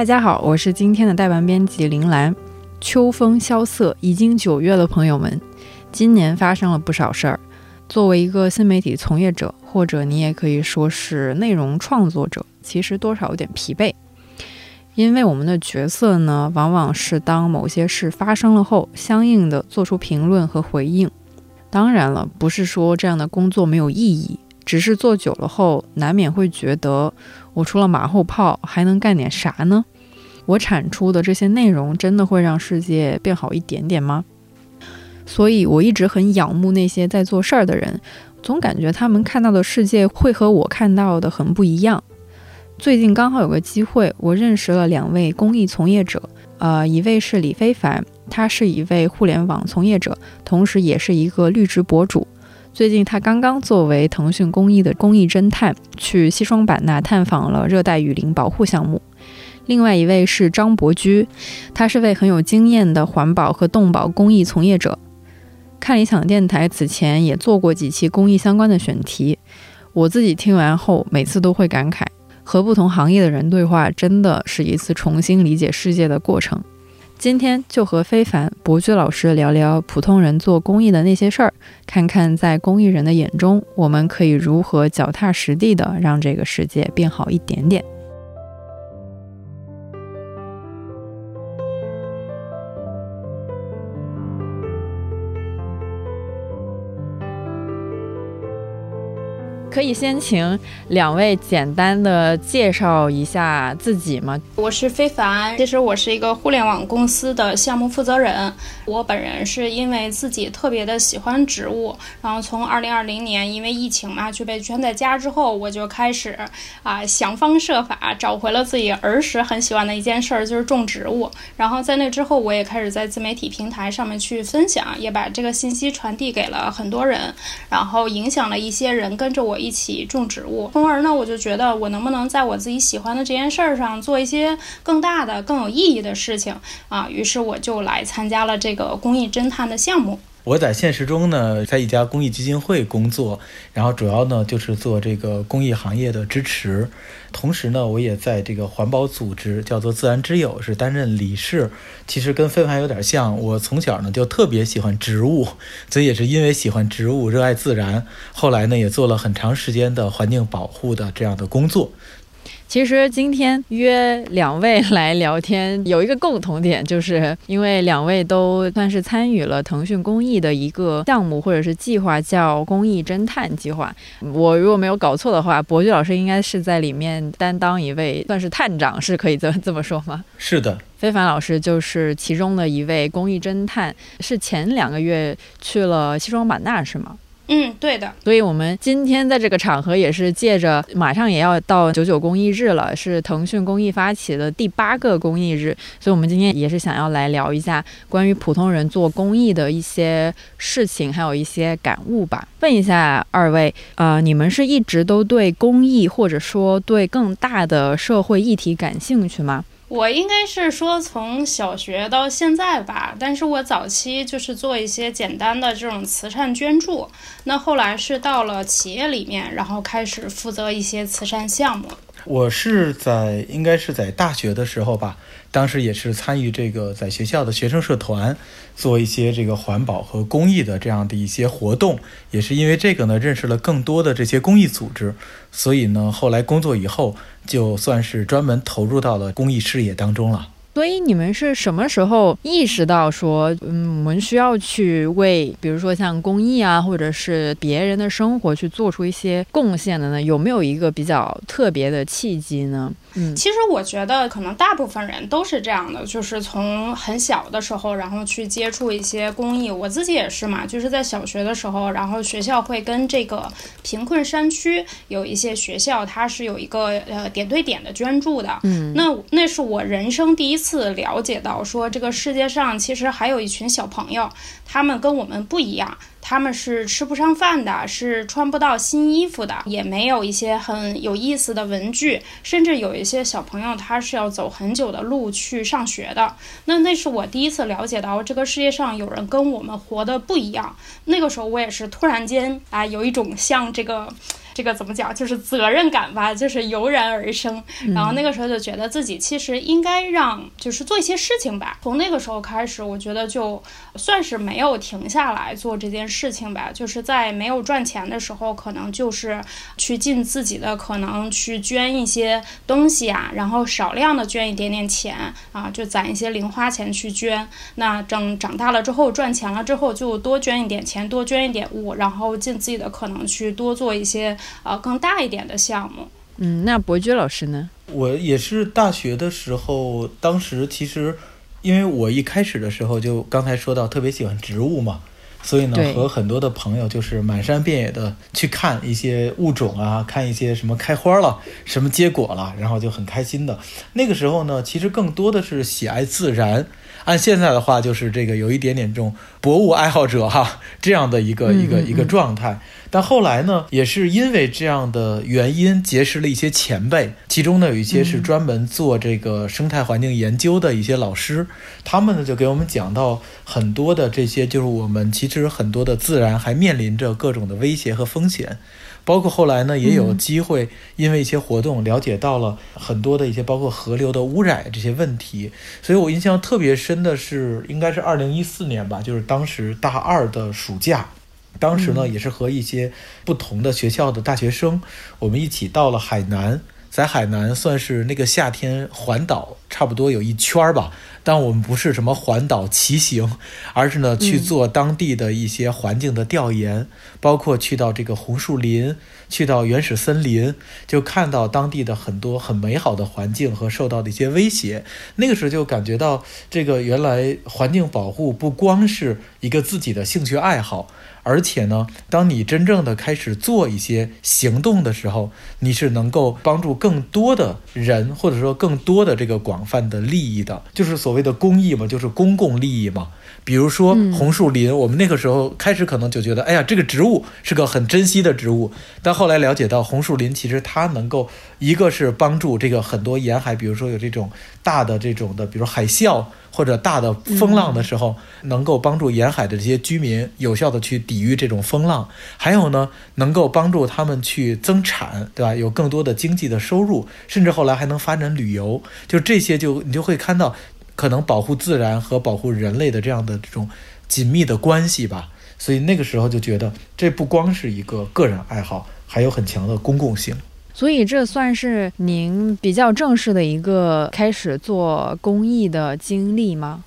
大家好，我是今天的代班编辑林兰。秋风萧瑟，已经九月了，朋友们，今年发生了不少事儿。作为一个新媒体从业者，或者你也可以说是内容创作者，其实多少有点疲惫，因为我们的角色呢，往往是当某些事发生了后，相应的做出评论和回应。当然了，不是说这样的工作没有意义，只是做久了后，难免会觉得，我除了马后炮，还能干点啥呢？我产出的这些内容真的会让世界变好一点点吗？所以我一直很仰慕那些在做事儿的人，总感觉他们看到的世界会和我看到的很不一样。最近刚好有个机会，我认识了两位公益从业者，呃，一位是李非凡，他是一位互联网从业者，同时也是一个绿植博主。最近他刚刚作为腾讯公益的公益侦探，去西双版纳探访了热带雨林保护项目。另外一位是张伯驹，他是位很有经验的环保和动保公益从业者。看理想电台此前也做过几期公益相关的选题，我自己听完后每次都会感慨，和不同行业的人对话真的是一次重新理解世界的过程。今天就和非凡、伯驹老师聊聊普通人做公益的那些事儿，看看在公益人的眼中，我们可以如何脚踏实地的让这个世界变好一点点。可以先请两位简单的介绍一下自己吗？我是非凡，其实我是一个互联网公司的项目负责人。我本人是因为自己特别的喜欢植物，然后从二零二零年因为疫情嘛就被圈在家之后，我就开始啊想方设法找回了自己儿时很喜欢的一件事儿，就是种植物。然后在那之后，我也开始在自媒体平台上面去分享，也把这个信息传递给了很多人，然后影响了一些人跟着我。一起种植物，从而呢，我就觉得我能不能在我自己喜欢的这件事儿上做一些更大的、更有意义的事情啊？于是我就来参加了这个公益侦探的项目。我在现实中呢，在一家公益基金会工作，然后主要呢就是做这个公益行业的支持，同时呢，我也在这个环保组织叫做自然之友是担任理事。其实跟飞凡有点像，我从小呢就特别喜欢植物，所以也是因为喜欢植物、热爱自然，后来呢也做了很长时间的环境保护的这样的工作。其实今天约两位来聊天，有一个共同点，就是因为两位都算是参与了腾讯公益的一个项目或者是计划，叫“公益侦探计划”。我如果没有搞错的话，博炬老师应该是在里面担当一位算是探长，是可以这这么说吗？是的，非凡老师就是其中的一位公益侦探，是前两个月去了西双版纳，是吗？嗯，对的。所以，我们今天在这个场合也是借着马上也要到九九公益日了，是腾讯公益发起的第八个公益日，所以我们今天也是想要来聊一下关于普通人做公益的一些事情，还有一些感悟吧。问一下二位，呃，你们是一直都对公益或者说对更大的社会议题感兴趣吗？我应该是说从小学到现在吧，但是我早期就是做一些简单的这种慈善捐助，那后来是到了企业里面，然后开始负责一些慈善项目。我是在应该是在大学的时候吧。当时也是参与这个在学校的学生社团，做一些这个环保和公益的这样的一些活动，也是因为这个呢，认识了更多的这些公益组织，所以呢，后来工作以后，就算是专门投入到了公益事业当中了。所以你们是什么时候意识到说，嗯，我们需要去为，比如说像公益啊，或者是别人的生活去做出一些贡献的呢？有没有一个比较特别的契机呢？嗯，其实我觉得可能大部分人都是这样的，就是从很小的时候，然后去接触一些公益。我自己也是嘛，就是在小学的时候，然后学校会跟这个贫困山区有一些学校，它是有一个呃点对点的捐助的。嗯，那那是我人生第一次了解到，说这个世界上其实还有一群小朋友，他们跟我们不一样。他们是吃不上饭的，是穿不到新衣服的，也没有一些很有意思的文具，甚至有一些小朋友他是要走很久的路去上学的。那那是我第一次了解到这个世界上有人跟我们活的不一样。那个时候我也是突然间啊，有一种像这个。这个怎么讲？就是责任感吧，就是油然而生。然后那个时候就觉得自己其实应该让，就是做一些事情吧。从那个时候开始，我觉得就算是没有停下来做这件事情吧。就是在没有赚钱的时候，可能就是去尽自己的可能去捐一些东西啊，然后少量的捐一点点钱啊，就攒一些零花钱去捐。那等长大了之后赚钱了之后，就多捐一点钱，多捐一点物，然后尽自己的可能去多做一些。呃，更大一点的项目。嗯，那伯驹老师呢？我也是大学的时候，当时其实，因为我一开始的时候就刚才说到特别喜欢植物嘛，所以呢，和很多的朋友就是满山遍野的去看一些物种啊，看一些什么开花了，什么结果了，然后就很开心的。那个时候呢，其实更多的是喜爱自然。按现在的话，就是这个有一点点这种博物爱好者哈这样的一个一个一个状态。但后来呢，也是因为这样的原因，结识了一些前辈，其中呢有一些是专门做这个生态环境研究的一些老师，他们呢就给我们讲到很多的这些，就是我们其实很多的自然还面临着各种的威胁和风险。包括后来呢，也有机会因为一些活动了解到了很多的一些，包括河流的污染这些问题。所以我印象特别深的是，应该是二零一四年吧，就是当时大二的暑假，当时呢也是和一些不同的学校的大学生，我们一起到了海南。在海南算是那个夏天环岛，差不多有一圈儿吧。但我们不是什么环岛骑行，而是呢去做当地的一些环境的调研，包括去到这个红树林，去到原始森林，就看到当地的很多很美好的环境和受到的一些威胁。那个时候就感觉到，这个原来环境保护不光是一个自己的兴趣爱好。而且呢，当你真正的开始做一些行动的时候，你是能够帮助更多的人，或者说更多的这个广泛的利益的，就是所谓的公益嘛，就是公共利益嘛。比如说红树林，我们那个时候开始可能就觉得，哎呀，这个植物是个很珍惜的植物。但后来了解到，红树林其实它能够一个是帮助这个很多沿海，比如说有这种大的这种的，比如海啸。或者大的风浪的时候，能够帮助沿海的这些居民有效的去抵御这种风浪，还有呢，能够帮助他们去增产，对吧？有更多的经济的收入，甚至后来还能发展旅游，就这些就你就会看到，可能保护自然和保护人类的这样的这种紧密的关系吧。所以那个时候就觉得，这不光是一个个人爱好，还有很强的公共性。所以这算是您比较正式的一个开始做公益的经历吗？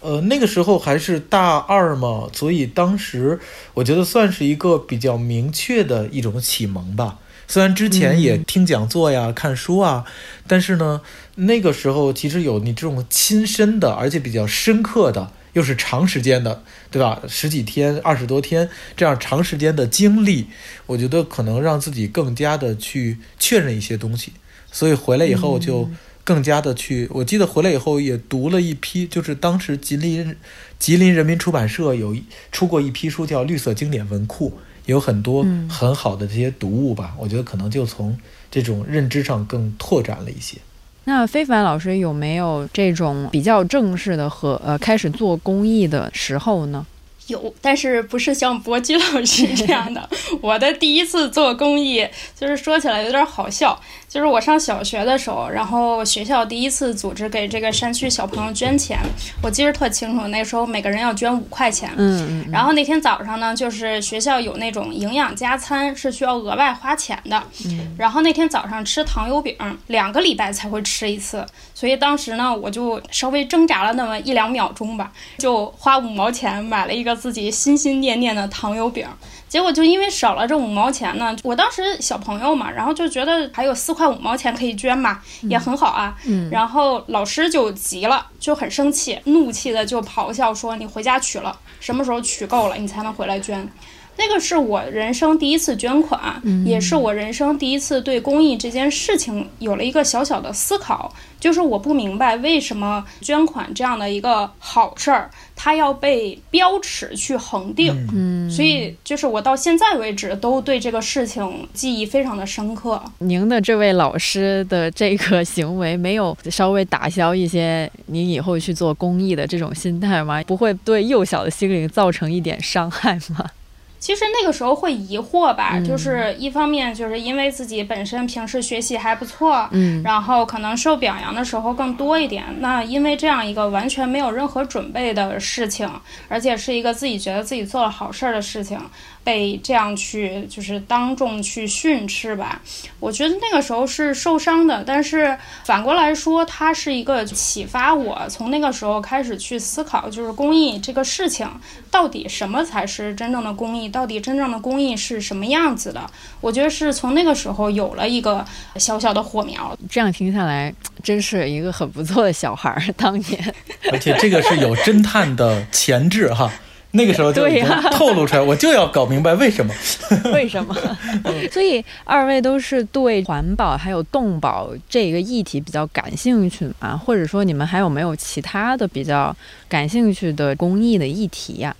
呃，那个时候还是大二嘛，所以当时我觉得算是一个比较明确的一种启蒙吧。虽然之前也听讲座呀、看书啊，但是呢，那个时候其实有你这种亲身的，而且比较深刻的。又是长时间的，对吧？十几天、二十多天这样长时间的经历，我觉得可能让自己更加的去确认一些东西。所以回来以后就更加的去。我记得回来以后也读了一批，就是当时吉林吉林人民出版社有出过一批书，叫《绿色经典文库》，有很多很好的这些读物吧。我觉得可能就从这种认知上更拓展了一些。那非凡老师有没有这种比较正式的和呃开始做公益的时候呢？有，但是不是像博基老师这样的。我的第一次做公益，就是说起来有点好笑。就是我上小学的时候，然后学校第一次组织给这个山区小朋友捐钱，我记得特清楚。那时候每个人要捐五块钱。嗯嗯。然后那天早上呢，就是学校有那种营养加餐，是需要额外花钱的。嗯。然后那天早上吃糖油饼，两个礼拜才会吃一次，所以当时呢，我就稍微挣扎了那么一两秒钟吧，就花五毛钱买了一个自己心心念念的糖油饼。结果就因为少了这五毛钱呢，我当时小朋友嘛，然后就觉得还有四块五毛钱可以捐嘛，也很好啊。嗯。然后老师就急了，就很生气，怒气的就咆哮说：“你回家取了，什么时候取够了，你才能回来捐。”那个是我人生第一次捐款，也是我人生第一次对公益这件事情有了一个小小的思考，就是我不明白为什么捐款这样的一个好事儿，它要被标尺去恒定。嗯。嗯，所以就是我到现在为止都对这个事情记忆非常的深刻。您的这位老师的这个行为没有稍微打消一些你以后去做公益的这种心态吗？不会对幼小的心灵造成一点伤害吗？其实那个时候会疑惑吧，就是一方面就是因为自己本身平时学习还不错，嗯，然后可能受表扬的时候更多一点。那因为这样一个完全没有任何准备的事情，而且是一个自己觉得自己做了好事儿的事情。被这样去就是当众去训斥吧，我觉得那个时候是受伤的。但是反过来说，它是一个启发我，从那个时候开始去思考，就是公益这个事情到底什么才是真正的公益，到底真正的公益是什么样子的。我觉得是从那个时候有了一个小小的火苗。这样听下来，真是一个很不错的小孩儿。当年，而且这个是有侦探的潜质哈。那个时候就已经透露出来，我就要搞明白为什么？为什么？所以二位都是对环保还有动保这个议题比较感兴趣嘛？或者说你们还有没有其他的比较感兴趣的公益的议题呀？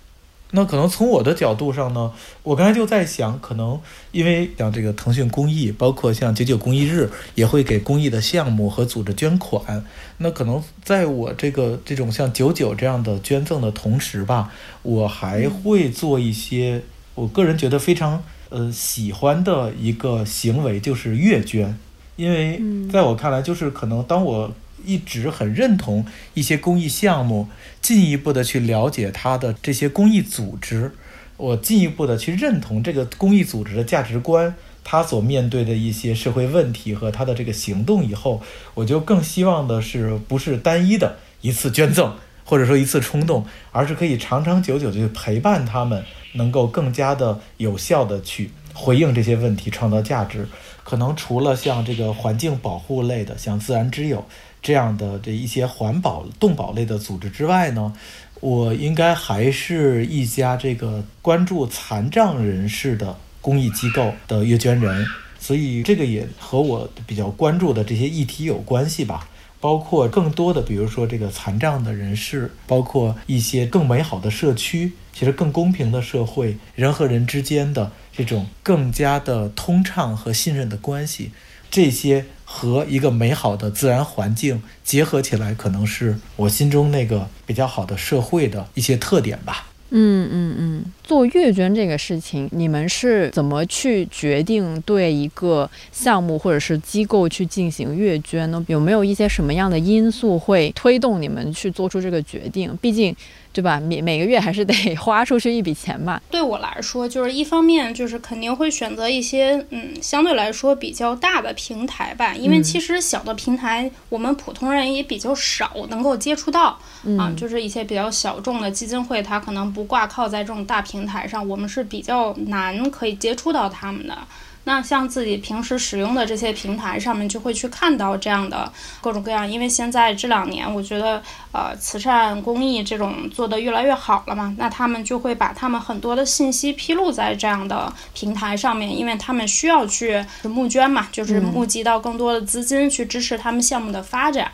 那可能从我的角度上呢，我刚才就在想，可能因为像这个腾讯公益，包括像九九公益日，也会给公益的项目和组织捐款。那可能在我这个这种像九九这样的捐赠的同时吧，我还会做一些我个人觉得非常呃喜欢的一个行为，就是月捐。因为在我看来，就是可能当我一直很认同一些公益项目，进一步的去了解它的这些公益组织，我进一步的去认同这个公益组织的价值观，它所面对的一些社会问题和它的这个行动以后，我就更希望的是不是单一的一次捐赠，或者说一次冲动，而是可以长长久久的陪伴他们，能够更加的有效的去回应这些问题，创造价值。可能除了像这个环境保护类的，像自然之友。这样的这一些环保动保类的组织之外呢，我应该还是一家这个关注残障人士的公益机构的月捐人，所以这个也和我比较关注的这些议题有关系吧。包括更多的，比如说这个残障的人士，包括一些更美好的社区，其实更公平的社会，人和人之间的这种更加的通畅和信任的关系，这些。和一个美好的自然环境结合起来，可能是我心中那个比较好的社会的一些特点吧。嗯嗯嗯，做阅捐这个事情，你们是怎么去决定对一个项目或者是机构去进行阅捐呢？有没有一些什么样的因素会推动你们去做出这个决定？毕竟。对吧？每每个月还是得 花出去一笔钱吧。对我来说，就是一方面就是肯定会选择一些嗯相对来说比较大的平台吧，因为其实小的平台我们普通人也比较少能够接触到啊，就是一些比较小众的基金会，它可能不挂靠在这种大平台上，我们是比较难可以接触到他们的。那像自己平时使用的这些平台上面，就会去看到这样的各种各样。因为现在这两年，我觉得呃，慈善公益这种做得越来越好了嘛，那他们就会把他们很多的信息披露在这样的平台上面，因为他们需要去募捐嘛，就是募集到更多的资金去支持他们项目的发展。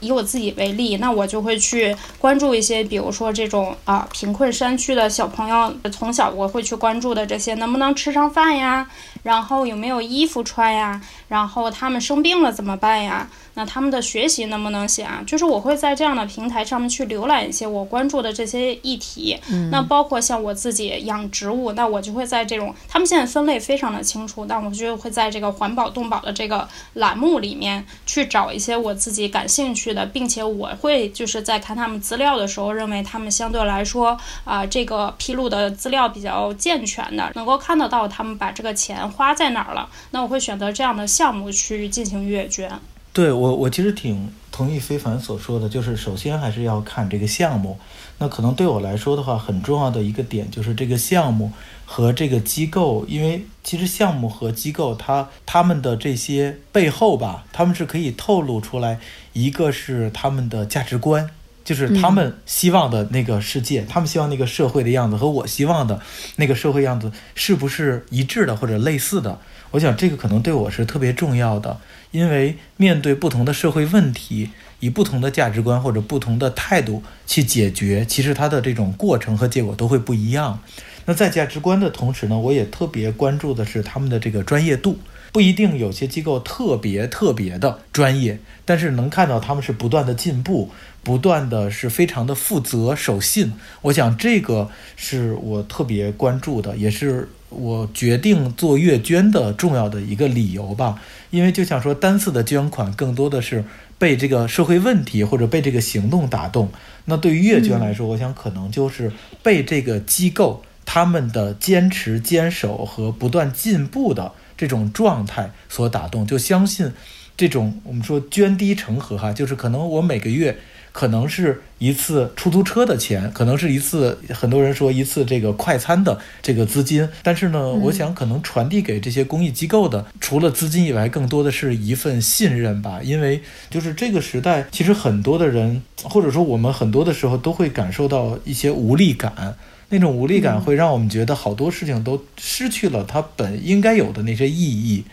以我自己为例，那我就会去关注一些，比如说这种啊贫困山区的小朋友，从小我会去关注的这些，能不能吃上饭呀？然后有没有衣服穿呀？然后他们生病了怎么办呀？那他们的学习能不能行啊？就是我会在这样的平台上面去浏览一些我关注的这些议题。嗯，那包括像我自己养植物，那我就会在这种他们现在分类非常的清楚，但我就会在这个环保动保的这个栏目里面去找一些我自己感兴趣的，并且我会就是在看他们资料的时候，认为他们相对来说啊这个披露的资料比较健全的，能够看得到他们把这个钱花在哪儿了。那我会选择这样的项目去进行月捐。对我，我其实挺同意非凡所说的，就是首先还是要看这个项目。那可能对我来说的话，很重要的一个点就是这个项目和这个机构，因为其实项目和机构，它他们的这些背后吧，他们是可以透露出来，一个是他们的价值观，就是他们希望的那个世界，他们希望那个社会的样子和我希望的那个社会样子是不是一致的或者类似的？我想这个可能对我是特别重要的，因为面对不同的社会问题，以不同的价值观或者不同的态度去解决，其实它的这种过程和结果都会不一样。那在价值观的同时呢，我也特别关注的是他们的这个专业度。不一定有些机构特别特别的专业，但是能看到他们是不断的进步，不断的是非常的负责守信。我想这个是我特别关注的，也是我决定做月捐的重要的一个理由吧。因为就像说单次的捐款，更多的是被这个社会问题或者被这个行动打动。那对于月捐来说，我想可能就是被这个机构他们的坚持坚守和不断进步的。这种状态所打动，就相信这种我们说涓滴成河哈，就是可能我每个月可能是一次出租车的钱，可能是一次很多人说一次这个快餐的这个资金，但是呢，我想可能传递给这些公益机构的，除了资金以外，更多的是一份信任吧。因为就是这个时代，其实很多的人，或者说我们很多的时候都会感受到一些无力感。那种无力感会让我们觉得好多事情都失去了它本应该有的那些意义，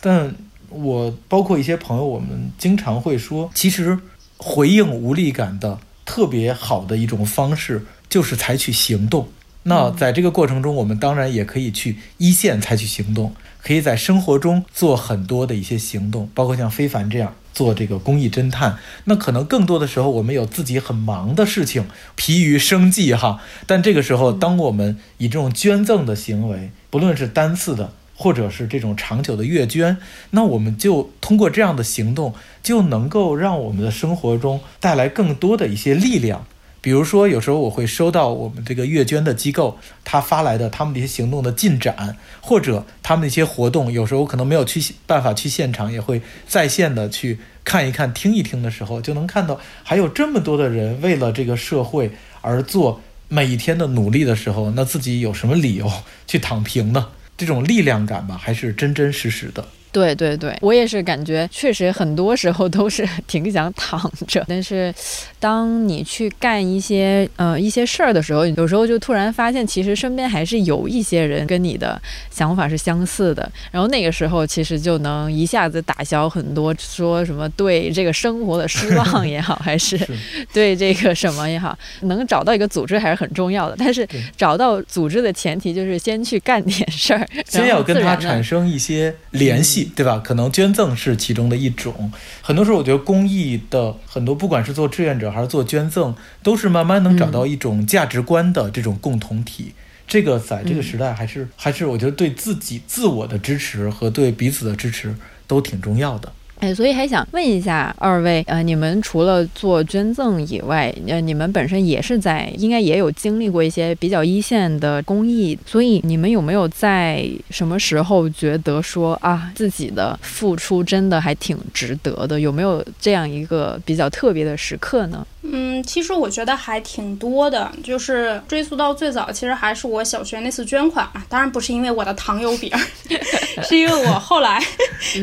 但我包括一些朋友，我们经常会说，其实回应无力感的特别好的一种方式就是采取行动。那在这个过程中，我们当然也可以去一线采取行动，可以在生活中做很多的一些行动，包括像非凡这样。做这个公益侦探，那可能更多的时候我们有自己很忙的事情，疲于生计哈。但这个时候，当我们以这种捐赠的行为，不论是单次的，或者是这种长久的月捐，那我们就通过这样的行动，就能够让我们的生活中带来更多的一些力量。比如说，有时候我会收到我们这个月捐的机构他发来的他们的一些行动的进展，或者他们的一些活动。有时候我可能没有去办法去现场，也会在线的去看一看、听一听的时候，就能看到还有这么多的人为了这个社会而做每一天的努力的时候，那自己有什么理由去躺平呢？这种力量感吧，还是真真实实的。对对对，我也是感觉，确实很多时候都是 挺想躺着。但是，当你去干一些呃一些事儿的时候，有时候就突然发现，其实身边还是有一些人跟你的想法是相似的。然后那个时候，其实就能一下子打消很多说什么对这个生活的失 望也好，还是 对这个什么也好，能找到一个组织还是很重要的。但是找到组织的前提就是先去干点事儿，先要跟他产生一些联系。对吧？可能捐赠是其中的一种。很多时候，我觉得公益的很多，不管是做志愿者还是做捐赠，都是慢慢能找到一种价值观的这种共同体。这个在这个时代，还是还是我觉得对自己自我的支持和对彼此的支持都挺重要的。哎，所以还想问一下二位，呃，你们除了做捐赠以外，呃，你们本身也是在应该也有经历过一些比较一线的公益，所以你们有没有在什么时候觉得说啊，自己的付出真的还挺值得的？有没有这样一个比较特别的时刻呢？嗯，其实我觉得还挺多的，就是追溯到最早，其实还是我小学那次捐款嘛。当然不是因为我的糖油饼，是因为我后来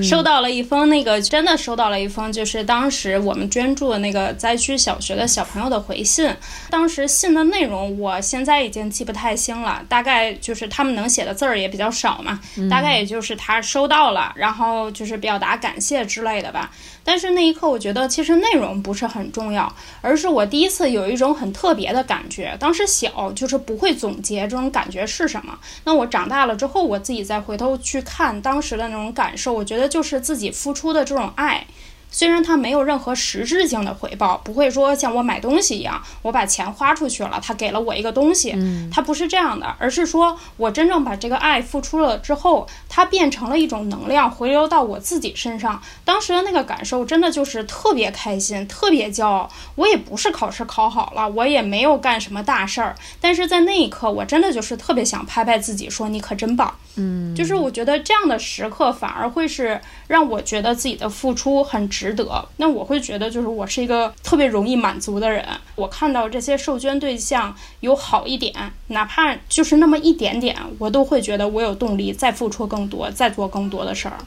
收到了一封那个真的收到了一封，就是当时我们捐助的那个灾区小学的小朋友的回信。当时信的内容我现在已经记不太清了，大概就是他们能写的字儿也比较少嘛，大概也就是他收到了，然后就是表达感谢之类的吧。但是那一刻，我觉得其实内容不是很重要，而就是我第一次有一种很特别的感觉。当时小，就是不会总结这种感觉是什么。那我长大了之后，我自己再回头去看当时的那种感受，我觉得就是自己付出的这种爱。虽然它没有任何实质性的回报，不会说像我买东西一样，我把钱花出去了，他给了我一个东西，它不是这样的，而是说我真正把这个爱付出了之后，它变成了一种能量，回流到我自己身上。当时的那个感受真的就是特别开心，特别骄傲。我也不是考试考好了，我也没有干什么大事儿，但是在那一刻，我真的就是特别想拍拍自己，说你可真棒。嗯，就是我觉得这样的时刻反而会是让我觉得自己的付出很值得。那我会觉得，就是我是一个特别容易满足的人。我看到这些受捐对象有好一点，哪怕就是那么一点点，我都会觉得我有动力再付出更多，再做更多的事儿。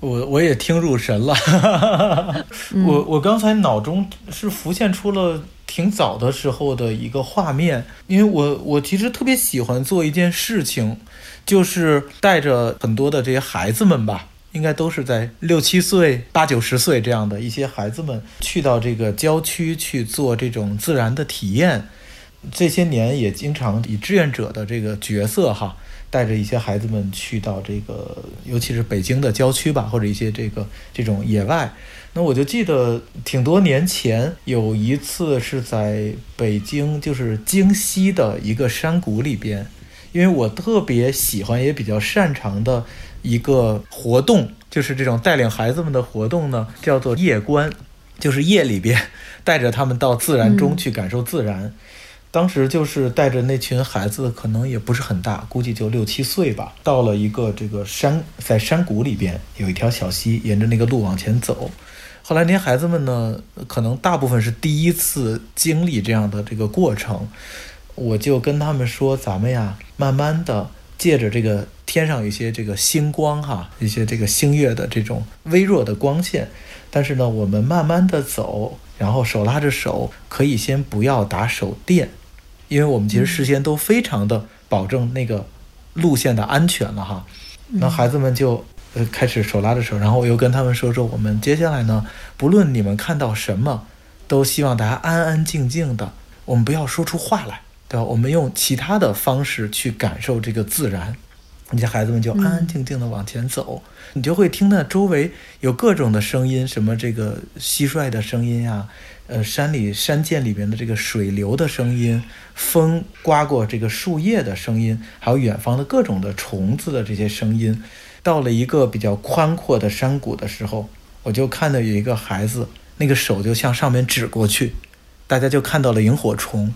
我我也听入神了，我我刚才脑中是浮现出了。挺早的时候的一个画面，因为我我其实特别喜欢做一件事情，就是带着很多的这些孩子们吧，应该都是在六七岁、八九十岁这样的一些孩子们，去到这个郊区去做这种自然的体验。这些年也经常以志愿者的这个角色哈，带着一些孩子们去到这个，尤其是北京的郊区吧，或者一些这个这种野外。那我就记得挺多年前有一次是在北京，就是京西的一个山谷里边，因为我特别喜欢也比较擅长的一个活动，就是这种带领孩子们的活动呢，叫做夜观，就是夜里边带着他们到自然中去感受自然。当时就是带着那群孩子，可能也不是很大，估计就六七岁吧。到了一个这个山，在山谷里边有一条小溪，沿着那个路往前走。后来那些孩子们呢，可能大部分是第一次经历这样的这个过程，我就跟他们说：“咱们呀，慢慢的借着这个天上有一些这个星光哈，一些这个星月的这种微弱的光线，但是呢，我们慢慢的走，然后手拉着手，可以先不要打手电。”因为我们其实事先都非常的保证那个路线的安全了哈，那孩子们就呃开始手拉着手，然后我又跟他们说说，我们接下来呢，不论你们看到什么，都希望大家安安静静的，我们不要说出话来，对吧？我们用其他的方式去感受这个自然。你家孩子们就安安静静的往前走，你就会听到周围有各种的声音，什么这个蟋蟀的声音啊。呃，山里山涧里面的这个水流的声音，风刮过这个树叶的声音，还有远方的各种的虫子的这些声音，到了一个比较宽阔的山谷的时候，我就看到有一个孩子，那个手就向上面指过去，大家就看到了萤火虫，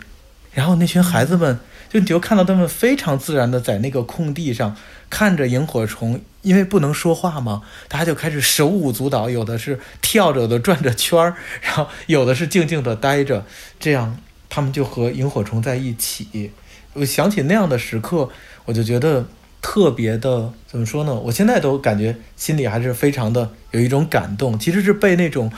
然后那群孩子们。就你就看到他们非常自然的在那个空地上看着萤火虫，因为不能说话嘛，大家就开始手舞足蹈，有的是跳着的转着圈儿，然后有的是静静的待着，这样他们就和萤火虫在一起。我想起那样的时刻，我就觉得特别的怎么说呢？我现在都感觉心里还是非常的有一种感动，其实是被那种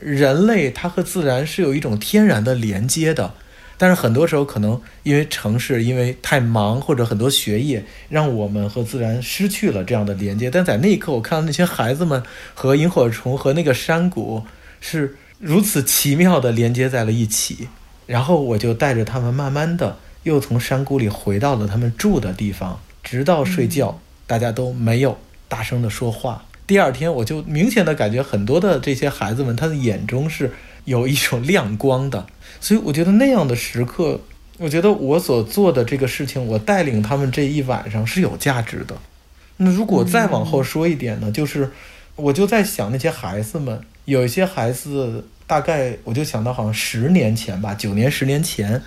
人类它和自然是有一种天然的连接的。但是很多时候，可能因为城市，因为太忙，或者很多学业，让我们和自然失去了这样的连接。但在那一刻，我看到那些孩子们和萤火虫和那个山谷是如此奇妙的连接在了一起。然后我就带着他们，慢慢的又从山谷里回到了他们住的地方，直到睡觉，大家都没有大声的说话。第二天，我就明显的感觉很多的这些孩子们，他的眼中是有一种亮光的。所以我觉得那样的时刻，我觉得我所做的这个事情，我带领他们这一晚上是有价值的。那如果再往后说一点呢，就是我就在想那些孩子们，有一些孩子，大概我就想到好像十年前吧，九年十年前，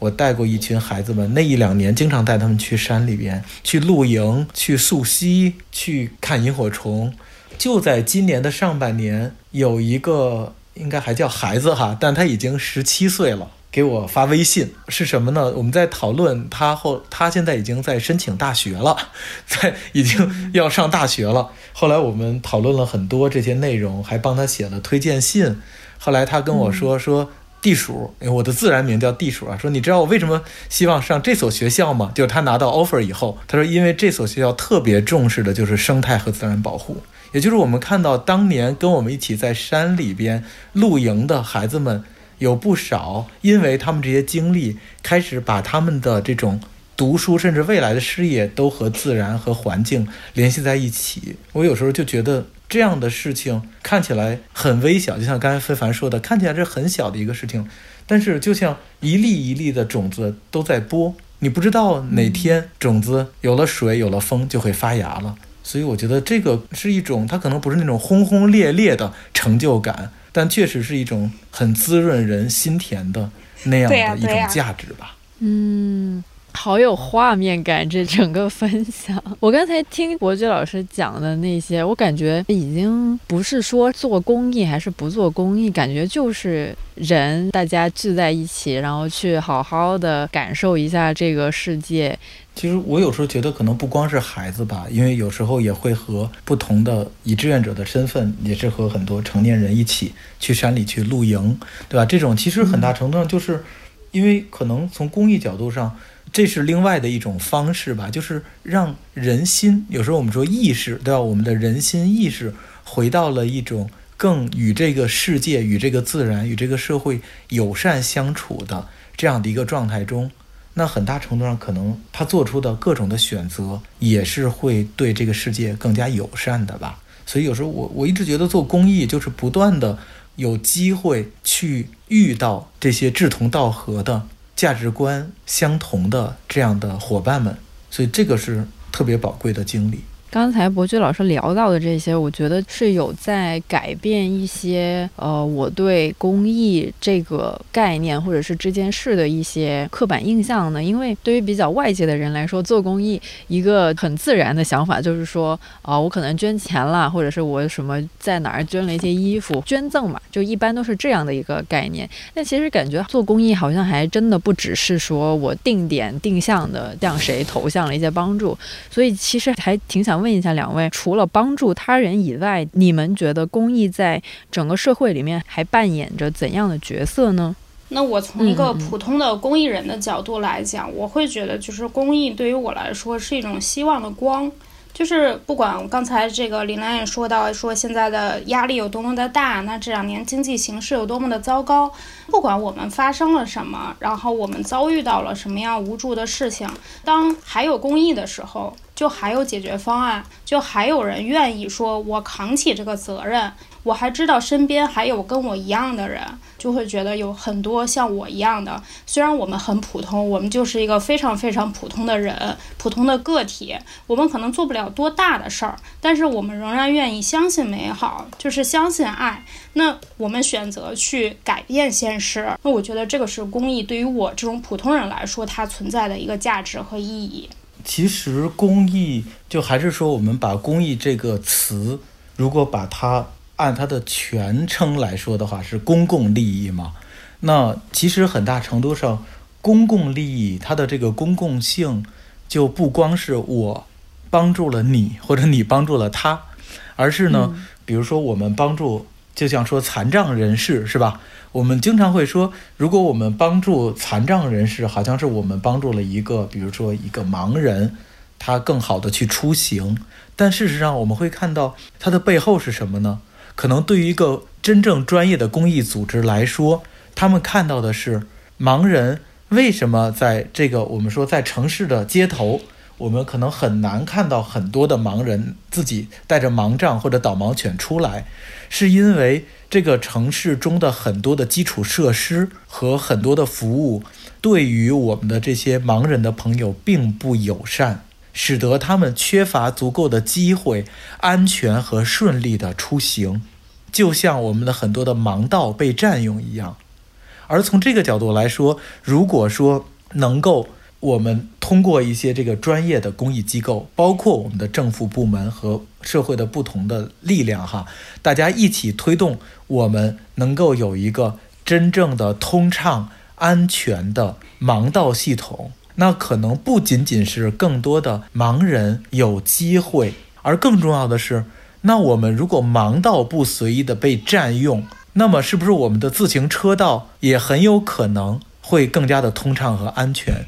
我带过一群孩子们，那一两年经常带他们去山里边去露营、去溯溪、去看萤火虫。就在今年的上半年，有一个。应该还叫孩子哈，但他已经十七岁了。给我发微信是什么呢？我们在讨论他后，他现在已经在申请大学了，在已经要上大学了。后来我们讨论了很多这些内容，还帮他写了推荐信。后来他跟我说说地鼠，我的自然名叫地鼠啊。说你知道我为什么希望上这所学校吗？就是他拿到 offer 以后，他说因为这所学校特别重视的就是生态和自然保护。也就是我们看到当年跟我们一起在山里边露营的孩子们有不少，因为他们这些经历，开始把他们的这种读书甚至未来的事业都和自然和环境联系在一起。我有时候就觉得这样的事情看起来很微小，就像刚才非凡说的，看起来是很小的一个事情，但是就像一粒一粒的种子都在播，你不知道哪天种子有了水有了风就会发芽了。所以我觉得这个是一种，它可能不是那种轰轰烈烈的成就感，但确实是一种很滋润人心田的那样的一种价值吧。嗯，好有画面感，这整个分享。我刚才听伯爵老师讲的那些，我感觉已经不是说做公益还是不做公益，感觉就是人大家聚在一起，然后去好好的感受一下这个世界。其实我有时候觉得，可能不光是孩子吧，因为有时候也会和不同的以志愿者的身份，也是和很多成年人一起去山里去露营，对吧？这种其实很大程度上就是，因为可能从公益角度上。这是另外的一种方式吧，就是让人心，有时候我们说意识，对吧？我们的人心意识回到了一种更与这个世界、与这个自然、与这个社会友善相处的这样的一个状态中。那很大程度上，可能他做出的各种的选择，也是会对这个世界更加友善的吧。所以有时候我我一直觉得做公益就是不断的有机会去遇到这些志同道合的。价值观相同的这样的伙伴们，所以这个是特别宝贵的经历。刚才博君老师聊到的这些，我觉得是有在改变一些呃，我对公益这个概念或者是这件事的一些刻板印象呢。因为对于比较外界的人来说，做公益一个很自然的想法就是说，啊，我可能捐钱了，或者是我什么在哪儿捐了一些衣服，捐赠嘛，就一般都是这样的一个概念。但其实感觉做公益好像还真的不只是说我定点定向的向谁投向了一些帮助，所以其实还挺想。问一下两位，除了帮助他人以外，你们觉得公益在整个社会里面还扮演着怎样的角色呢？那我从一个普通的公益人的角度来讲，我会觉得，就是公益对于我来说是一种希望的光。就是不管刚才这个林兰也说到，说现在的压力有多么的大，那这两年经济形势有多么的糟糕，不管我们发生了什么，然后我们遭遇到了什么样无助的事情，当还有公益的时候。就还有解决方案，就还有人愿意说，我扛起这个责任。我还知道身边还有跟我一样的人，就会觉得有很多像我一样的。虽然我们很普通，我们就是一个非常非常普通的人，普通的个体。我们可能做不了多大的事儿，但是我们仍然愿意相信美好，就是相信爱。那我们选择去改变现实，那我觉得这个是公益对于我这种普通人来说，它存在的一个价值和意义。其实公益就还是说，我们把公益这个词，如果把它按它的全称来说的话，是公共利益嘛？那其实很大程度上，公共利益它的这个公共性，就不光是我帮助了你，或者你帮助了他，而是呢，比如说我们帮助，就像说残障人士是吧？我们经常会说，如果我们帮助残障人士，好像是我们帮助了一个，比如说一个盲人，他更好的去出行。但事实上，我们会看到它的背后是什么呢？可能对于一个真正专业的公益组织来说，他们看到的是盲人为什么在这个我们说在城市的街头，我们可能很难看到很多的盲人自己带着盲杖或者导盲犬出来，是因为。这个城市中的很多的基础设施和很多的服务，对于我们的这些盲人的朋友并不友善，使得他们缺乏足够的机会、安全和顺利的出行，就像我们的很多的盲道被占用一样。而从这个角度来说，如果说能够。我们通过一些这个专业的公益机构，包括我们的政府部门和社会的不同的力量，哈，大家一起推动，我们能够有一个真正的通畅、安全的盲道系统。那可能不仅仅是更多的盲人有机会，而更重要的是，那我们如果盲道不随意的被占用，那么是不是我们的自行车道也很有可能会更加的通畅和安全？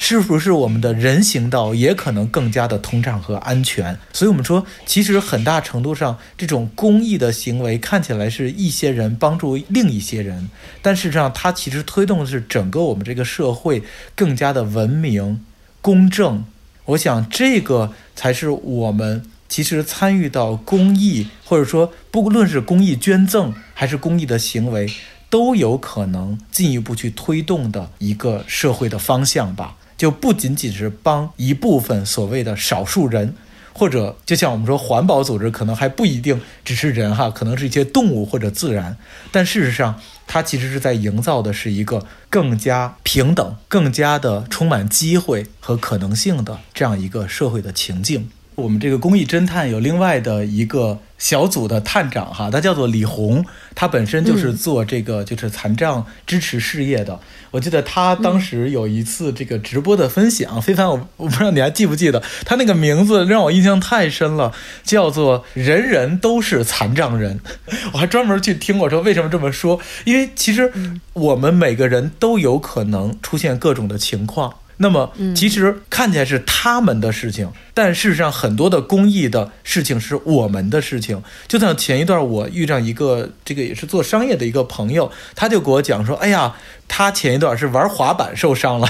是不是我们的人行道也可能更加的通畅和安全？所以，我们说，其实很大程度上，这种公益的行为看起来是一些人帮助另一些人，但事实上，它其实推动的是整个我们这个社会更加的文明、公正。我想，这个才是我们其实参与到公益，或者说不论是公益捐赠还是公益的行为，都有可能进一步去推动的一个社会的方向吧。就不仅仅是帮一部分所谓的少数人，或者就像我们说环保组织，可能还不一定只是人哈，可能是一些动物或者自然。但事实上，它其实是在营造的是一个更加平等、更加的充满机会和可能性的这样一个社会的情境。我们这个公益侦探有另外的一个小组的探长哈，他叫做李红，他本身就是做这个就是残障支持事业的。我记得他当时有一次这个直播的分享，非凡，我我不知道你还记不记得，他那个名字让我印象太深了，叫做“人人都是残障人”。我还专门去听过说为什么这么说，因为其实我们每个人都有可能出现各种的情况。那么，其实看起来是他们的事情，但事实上很多的公益的事情是我们的事情。就像前一段我遇上一个这个也是做商业的一个朋友，他就给我讲说：“哎呀，他前一段是玩滑板受伤了。”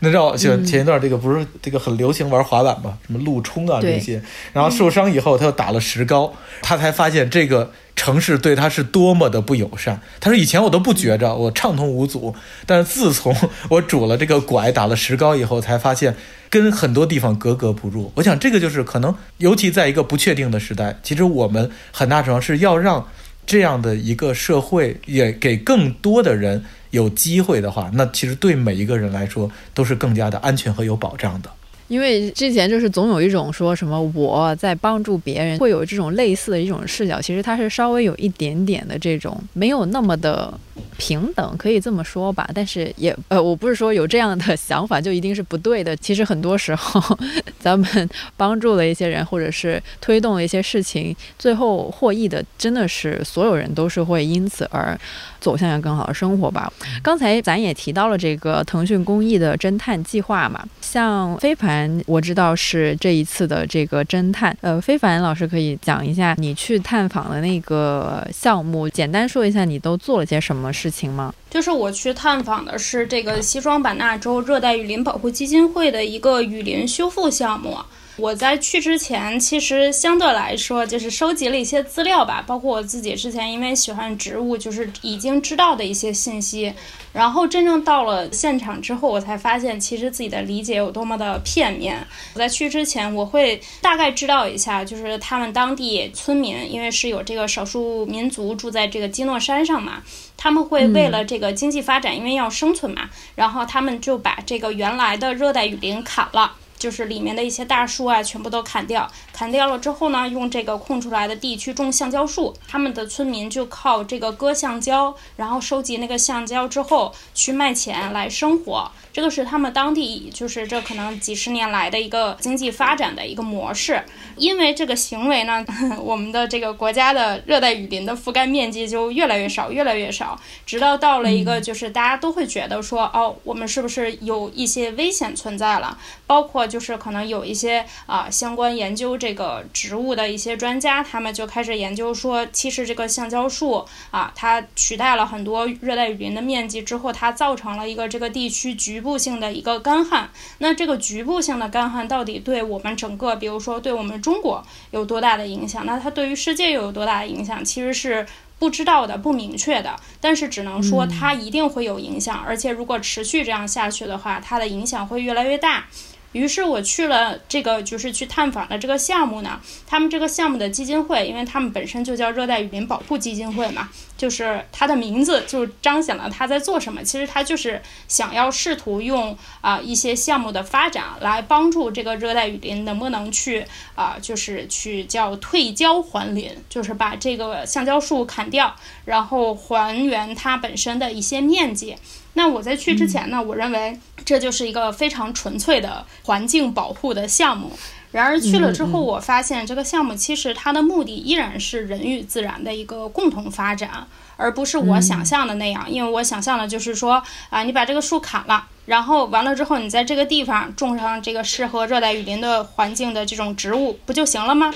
那知道，就前一段这个不是这个很流行玩滑板嘛，什么路冲啊这些，然后受伤以后他又打了石膏，他才发现这个城市对他是多么的不友善。他说以前我都不觉着，我畅通无阻，但是自从我拄了这个拐打了石膏以后，才发现跟很多地方格格不入。我想这个就是可能，尤其在一个不确定的时代，其实我们很大程度上是要让这样的一个社会也给更多的人。有机会的话，那其实对每一个人来说都是更加的安全和有保障的。因为之前就是总有一种说什么我在帮助别人，会有这种类似的一种视角。其实它是稍微有一点点的这种没有那么的平等，可以这么说吧。但是也呃，我不是说有这样的想法就一定是不对的。其实很多时候，咱们帮助了一些人，或者是推动了一些事情，最后获益的真的是所有人都是会因此而走向一个更好的生活吧。刚才咱也提到了这个腾讯公益的侦探计划嘛，像飞凡。我知道是这一次的这个侦探，呃，非凡老师可以讲一下你去探访的那个项目，简单说一下你都做了些什么事事情吗？就是我去探访的是这个西双版纳州热带雨林保护基金会的一个雨林修复项目。我在去之前，其实相对来说就是收集了一些资料吧，包括我自己之前因为喜欢植物，就是已经知道的一些信息。然后真正到了现场之后，我才发现其实自己的理解有多么的片面。我在去之前，我会大概知道一下，就是他们当地村民，因为是有这个少数民族住在这个基诺山上嘛，他们会为了这个经济发展，因为要生存嘛，然后他们就把这个原来的热带雨林砍了。就是里面的一些大树啊，全部都砍掉，砍掉了之后呢，用这个空出来的地去种橡胶树。他们的村民就靠这个割橡胶，然后收集那个橡胶之后去卖钱来生活。这个是他们当地，就是这可能几十年来的一个经济发展的一个模式。因为这个行为呢，我们的这个国家的热带雨林的覆盖面积就越来越少，越来越少，直到到了一个就是大家都会觉得说，哦，我们是不是有一些危险存在了？包括就是可能有一些啊相关研究这个植物的一些专家，他们就开始研究说，其实这个橡胶树啊，它取代了很多热带雨林的面积之后，它造成了一个这个地区局。部性的一个干旱，那这个局部性的干旱到底对我们整个，比如说对我们中国有多大的影响？那它对于世界又有多大的影响？其实是不知道的、不明确的。但是只能说它一定会有影响，而且如果持续这样下去的话，它的影响会越来越大。于是我去了这个，就是去探访的这个项目呢。他们这个项目的基金会，因为他们本身就叫热带雨林保护基金会嘛，就是它的名字就彰显了他在做什么。其实他就是想要试图用啊一些项目的发展来帮助这个热带雨林能不能去啊，就是去叫退焦还林，就是把这个橡胶树砍掉，然后还原它本身的一些面积。那我在去之前呢，我认为这就是一个非常纯粹的环境保护的项目。然而去了之后，我发现这个项目其实它的目的依然是人与自然的一个共同发展，而不是我想象的那样。因为我想象的就是说，啊，你把这个树砍了，然后完了之后，你在这个地方种上这个适合热带雨林的环境的这种植物，不就行了吗？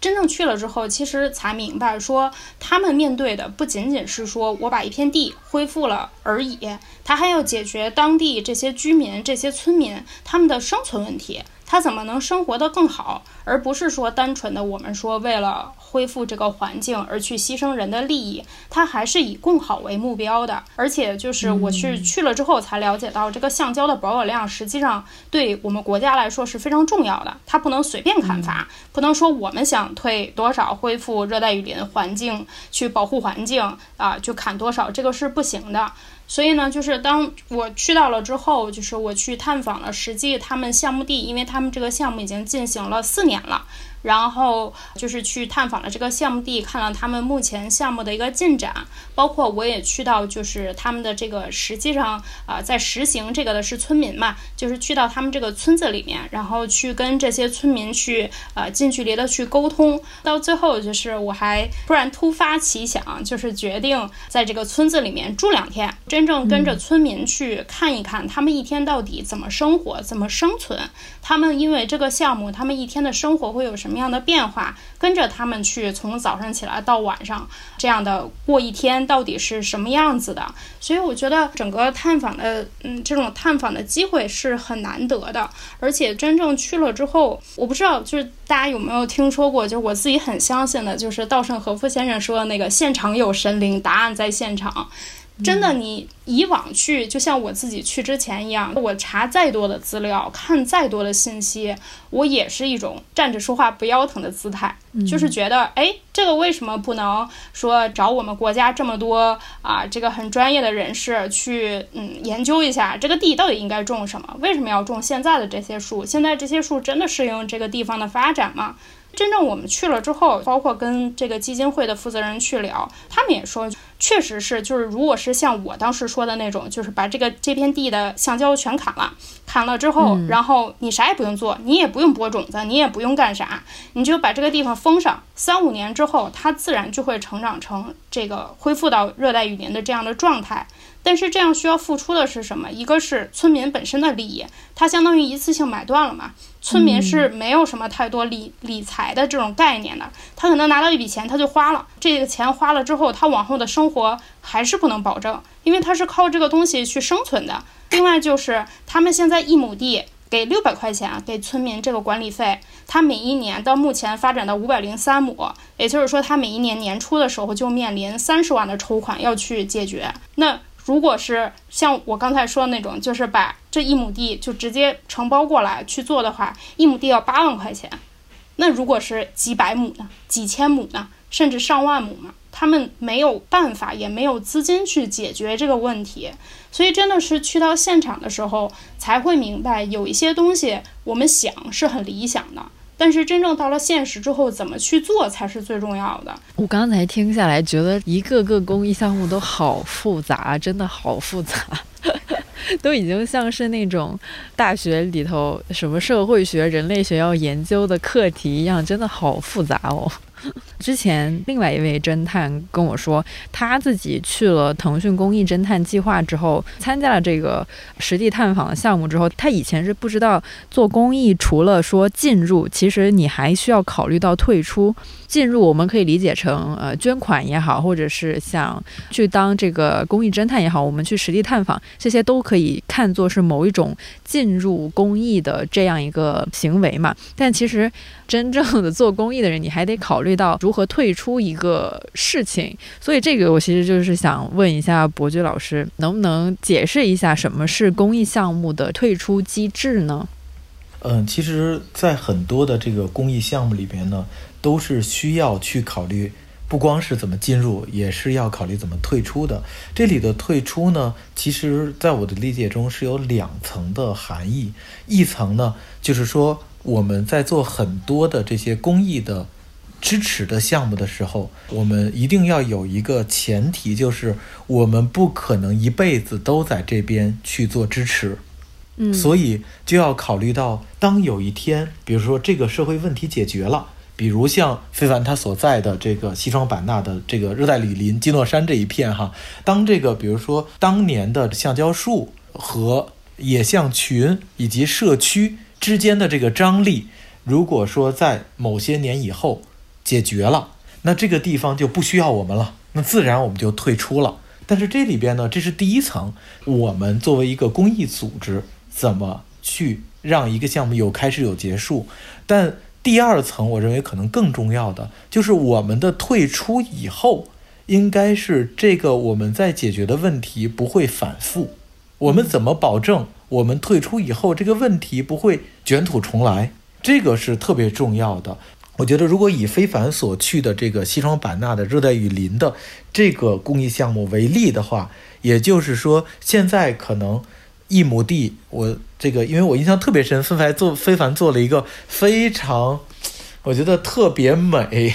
真正去了之后，其实才明白，说他们面对的不仅仅是说我把一片地恢复了而已，他还要解决当地这些居民、这些村民他们的生存问题。它怎么能生活得更好，而不是说单纯的我们说为了恢复这个环境而去牺牲人的利益，它还是以共好为目标的。而且就是我去去了之后才了解到，这个橡胶的保有量实际上对我们国家来说是非常重要的，它不能随便砍伐，不能说我们想退多少恢复热带雨林环境去保护环境啊就砍多少，这个是不行的。所以呢，就是当我去到了之后，就是我去探访了实际他们项目地，因为他们这个项目已经进行了四年了。然后就是去探访了这个项目地，看了他们目前项目的一个进展，包括我也去到就是他们的这个实际上啊在实行这个的是村民嘛，就是去到他们这个村子里面，然后去跟这些村民去呃近距离的去沟通，到最后就是我还突然突发奇想，就是决定在这个村子里面住两天，真正跟着村民去看一看他们一天到底怎么生活，怎么生存，他们因为这个项目，他们一天的生活会有什什么样的变化？跟着他们去，从早上起来到晚上，这样的过一天到底是什么样子的？所以我觉得整个探访的，嗯，这种探访的机会是很难得的。而且真正去了之后，我不知道，就是大家有没有听说过？就我自己很相信的，就是稻盛和夫先生说的那个“现场有神灵，答案在现场”。真的，你以往去，就像我自己去之前一样，我查再多的资料，看再多的信息，我也是一种站着说话不腰疼的姿态，就是觉得，哎，这个为什么不能说找我们国家这么多啊，这个很专业的人士去，嗯，研究一下这个地到底应该种什么？为什么要种现在的这些树？现在这些树真的适应这个地方的发展吗？真正我们去了之后，包括跟这个基金会的负责人去聊，他们也说，确实是，就是如果是像我当时说的那种，就是把这个这片地的橡胶全砍了，砍了之后，然后你啥也不用做，你也不用播种子，你也不用干啥，你就把这个地方封上，三五年之后，它自然就会成长成这个恢复到热带雨林的这样的状态。但是这样需要付出的是什么？一个是村民本身的利益，它相当于一次性买断了嘛。村民是没有什么太多理理财的这种概念的，他可能拿到一笔钱他就花了，这个钱花了之后，他往后的生活还是不能保证，因为他是靠这个东西去生存的。另外就是他们现在一亩地给六百块钱给村民这个管理费，他每一年到目前发展到五百零三亩，也就是说他每一年年初的时候就面临三十万的筹款要去解决。那如果是像我刚才说的那种，就是把这一亩地就直接承包过来去做的话，一亩地要八万块钱。那如果是几百亩呢？几千亩呢？甚至上万亩呢？他们没有办法，也没有资金去解决这个问题。所以真的是去到现场的时候，才会明白有一些东西我们想是很理想的。但是真正到了现实之后，怎么去做才是最重要的。我刚才听下来，觉得一个个公益项目都好复杂，真的好复杂，都已经像是那种大学里头什么社会学、人类学要研究的课题一样，真的好复杂哦。之前另外一位侦探跟我说，他自己去了腾讯公益侦探计划之后，参加了这个实地探访的项目之后，他以前是不知道做公益除了说进入，其实你还需要考虑到退出。进入我们可以理解成呃捐款也好，或者是想去当这个公益侦探也好，我们去实地探访，这些都可以看作是某一种进入公益的这样一个行为嘛。但其实真正的做公益的人，你还得考虑到如何退出一个事情。所以这个我其实就是想问一下伯爵老师，能不能解释一下什么是公益项目的退出机制呢？嗯，其实，在很多的这个公益项目里边呢。都是需要去考虑，不光是怎么进入，也是要考虑怎么退出的。这里的退出呢，其实在我的理解中是有两层的含义。一层呢，就是说我们在做很多的这些公益的支持的项目的时候，我们一定要有一个前提，就是我们不可能一辈子都在这边去做支持。嗯，所以就要考虑到，当有一天，比如说这个社会问题解决了。比如像非凡他所在的这个西双版纳的这个热带雨林基诺山这一片哈，当这个比如说当年的橡胶树和野象群以及社区之间的这个张力，如果说在某些年以后解决了，那这个地方就不需要我们了，那自然我们就退出了。但是这里边呢，这是第一层，我们作为一个公益组织，怎么去让一个项目有开始有结束。但第二层，我认为可能更重要的就是我们的退出以后，应该是这个我们在解决的问题不会反复。我们怎么保证我们退出以后这个问题不会卷土重来？这个是特别重要的。我觉得，如果以非凡所去的这个西双版纳的热带雨林的这个公益项目为例的话，也就是说，现在可能一亩地，我这个因为我印象特别深，非凡做非凡做了一个非常，我觉得特别美。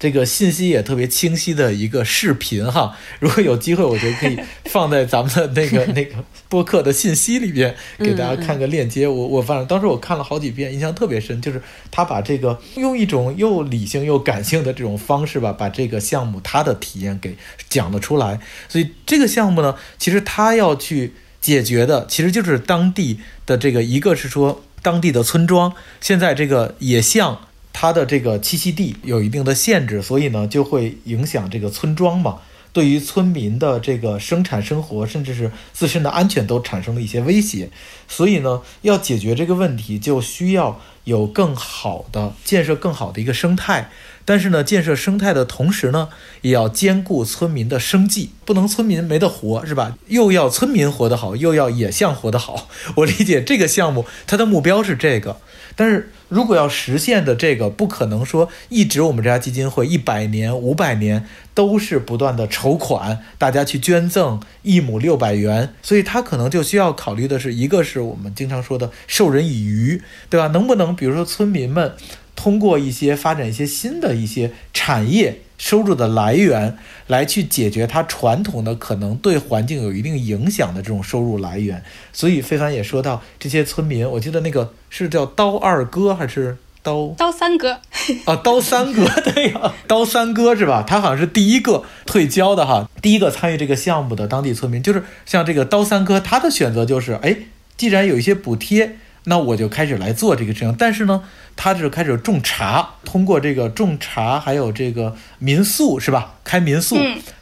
这个信息也特别清晰的一个视频哈，如果有机会，我觉得可以 放在咱们的那个 那个播客的信息里边，给大家看个链接。我我反正当时我看了好几遍，印象特别深，就是他把这个用一种又理性又感性的这种方式吧，把这个项目他的体验给讲了出来。所以这个项目呢，其实他要去解决的，其实就是当地的这个一个是说当地的村庄现在这个野象。它的这个栖息地有一定的限制，所以呢，就会影响这个村庄嘛。对于村民的这个生产生活，甚至是自身的安全，都产生了一些威胁。所以呢，要解决这个问题，就需要有更好的建设，更好的一个生态。但是呢，建设生态的同时呢，也要兼顾村民的生计，不能村民没得活，是吧？又要村民活得好，又要野象活得好。我理解这个项目，它的目标是这个，但是。如果要实现的这个，不可能说一直我们这家基金会一百年、五百年都是不断的筹款，大家去捐赠一亩六百元，所以他可能就需要考虑的是，一个是我们经常说的授人以渔，对吧？能不能比如说村民们通过一些发展一些新的一些产业？收入的来源来去解决它传统的可能对环境有一定影响的这种收入来源，所以非凡也说到这些村民，我记得那个是叫刀二哥还是刀刀三哥啊？刀三哥对呀，刀三哥是吧？他好像是第一个退交的哈，第一个参与这个项目的当地村民，就是像这个刀三哥，他的选择就是，哎，既然有一些补贴。那我就开始来做这个事情，但是呢，他是开始种茶，通过这个种茶，还有这个民宿是吧？开民宿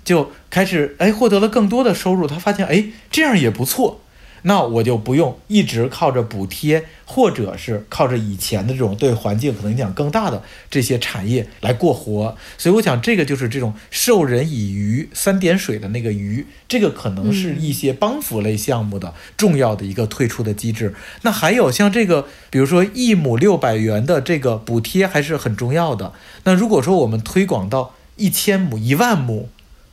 就开始哎获得了更多的收入，他发现哎这样也不错。那我就不用一直靠着补贴，或者是靠着以前的这种对环境可能影响更大的这些产业来过活。所以我想，这个就是这种授人以鱼，三点水的那个鱼，这个可能是一些帮扶类项目的重要的一个退出的机制。那还有像这个，比如说一亩六百元的这个补贴还是很重要的。那如果说我们推广到一千亩、一万亩。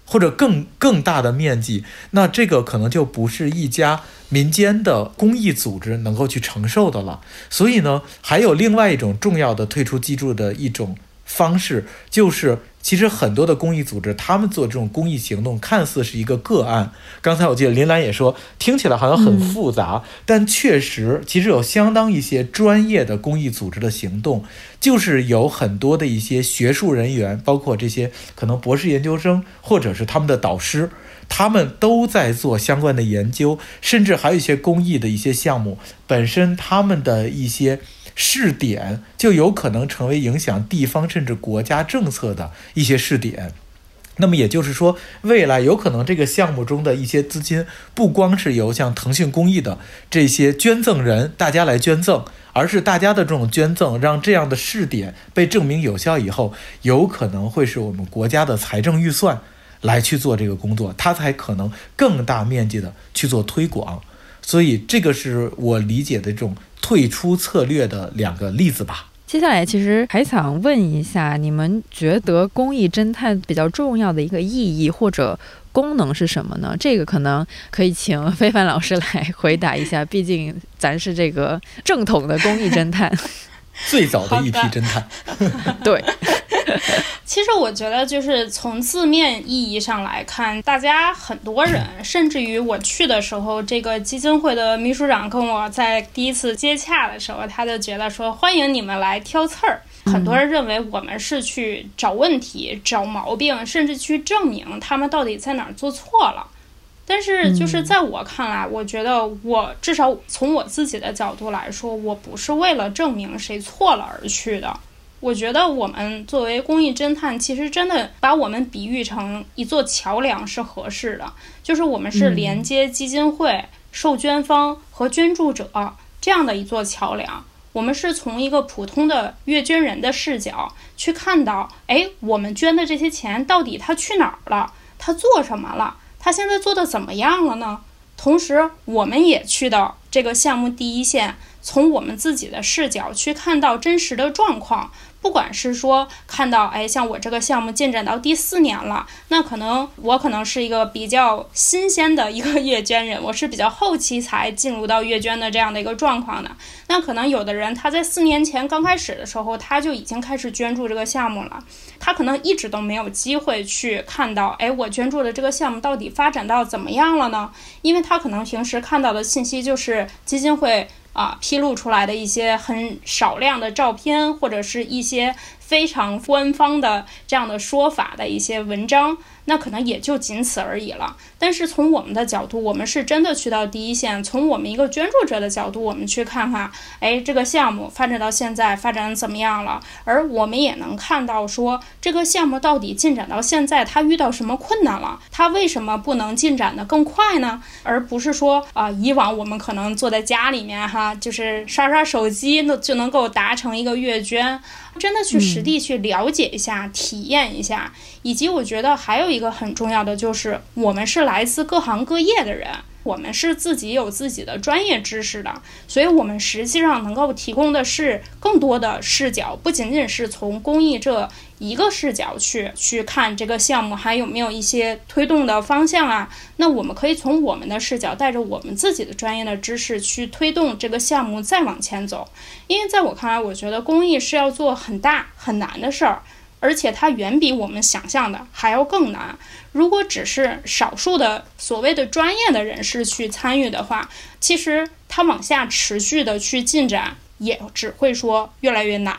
或者更更大的面积，那这个可能就不是一家民间的公益组织能够去承受的了。所以呢，还有另外一种重要的退出机制的一种方式，就是。其实很多的公益组织，他们做这种公益行动，看似是一个个案。刚才我记得林兰也说，听起来好像很复杂，但确实，其实有相当一些专业的公益组织的行动，就是有很多的一些学术人员，包括这些可能博士研究生，或者是他们的导师，他们都在做相关的研究，甚至还有一些公益的一些项目，本身他们的一些。试点就有可能成为影响地方甚至国家政策的一些试点，那么也就是说，未来有可能这个项目中的一些资金不光是由像腾讯公益的这些捐赠人大家来捐赠，而是大家的这种捐赠让这样的试点被证明有效以后，有可能会是我们国家的财政预算来去做这个工作，它才可能更大面积的去做推广。所以这个是我理解的这种。退出策略的两个例子吧。接下来，其实还想问一下，你们觉得公益侦探比较重要的一个意义或者功能是什么呢？这个可能可以请非凡老师来回答一下，毕竟咱是这个正统的公益侦探，最早的一批侦探。对。其实我觉得，就是从字面意义上来看，大家很多人，甚至于我去的时候，这个基金会的秘书长跟我在第一次接洽的时候，他就觉得说欢迎你们来挑刺儿。很多人认为我们是去找问题、找毛病，甚至去证明他们到底在哪儿做错了。但是，就是在我看来，我觉得我至少从我自己的角度来说，我不是为了证明谁错了而去的。我觉得我们作为公益侦探，其实真的把我们比喻成一座桥梁是合适的，就是我们是连接基金会、受捐方和捐助者这样的一座桥梁。我们是从一个普通的阅捐人的视角去看到，哎，我们捐的这些钱到底他去哪儿了？他做什么了？他现在做的怎么样了呢？同时，我们也去到这个项目第一线，从我们自己的视角去看到真实的状况。不管是说看到，哎，像我这个项目进展到第四年了，那可能我可能是一个比较新鲜的一个阅捐人，我是比较后期才进入到阅捐的这样的一个状况的。那可能有的人他在四年前刚开始的时候，他就已经开始捐助这个项目了，他可能一直都没有机会去看到，哎，我捐助的这个项目到底发展到怎么样了呢？因为他可能平时看到的信息就是基金会。啊，披露出来的一些很少量的照片，或者是一些非常官方的这样的说法的一些文章。那可能也就仅此而已了。但是从我们的角度，我们是真的去到第一线，从我们一个捐助者的角度，我们去看看，哎，这个项目发展到现在发展怎么样了？而我们也能看到说，这个项目到底进展到现在，它遇到什么困难了？它为什么不能进展的更快呢？而不是说啊，以往我们可能坐在家里面哈，就是刷刷手机，那就能够达成一个月捐。真的去实地去了解一下，体验一下，以及我觉得还有一一个很重要的就是，我们是来自各行各业的人。我们是自己有自己的专业知识的，所以我们实际上能够提供的是更多的视角，不仅仅是从公益这一个视角去去看这个项目还有没有一些推动的方向啊。那我们可以从我们的视角，带着我们自己的专业的知识去推动这个项目再往前走。因为在我看来，我觉得公益是要做很大很难的事儿。而且它远比我们想象的还要更难。如果只是少数的所谓的专业的人士去参与的话，其实它往下持续的去进展，也只会说越来越难。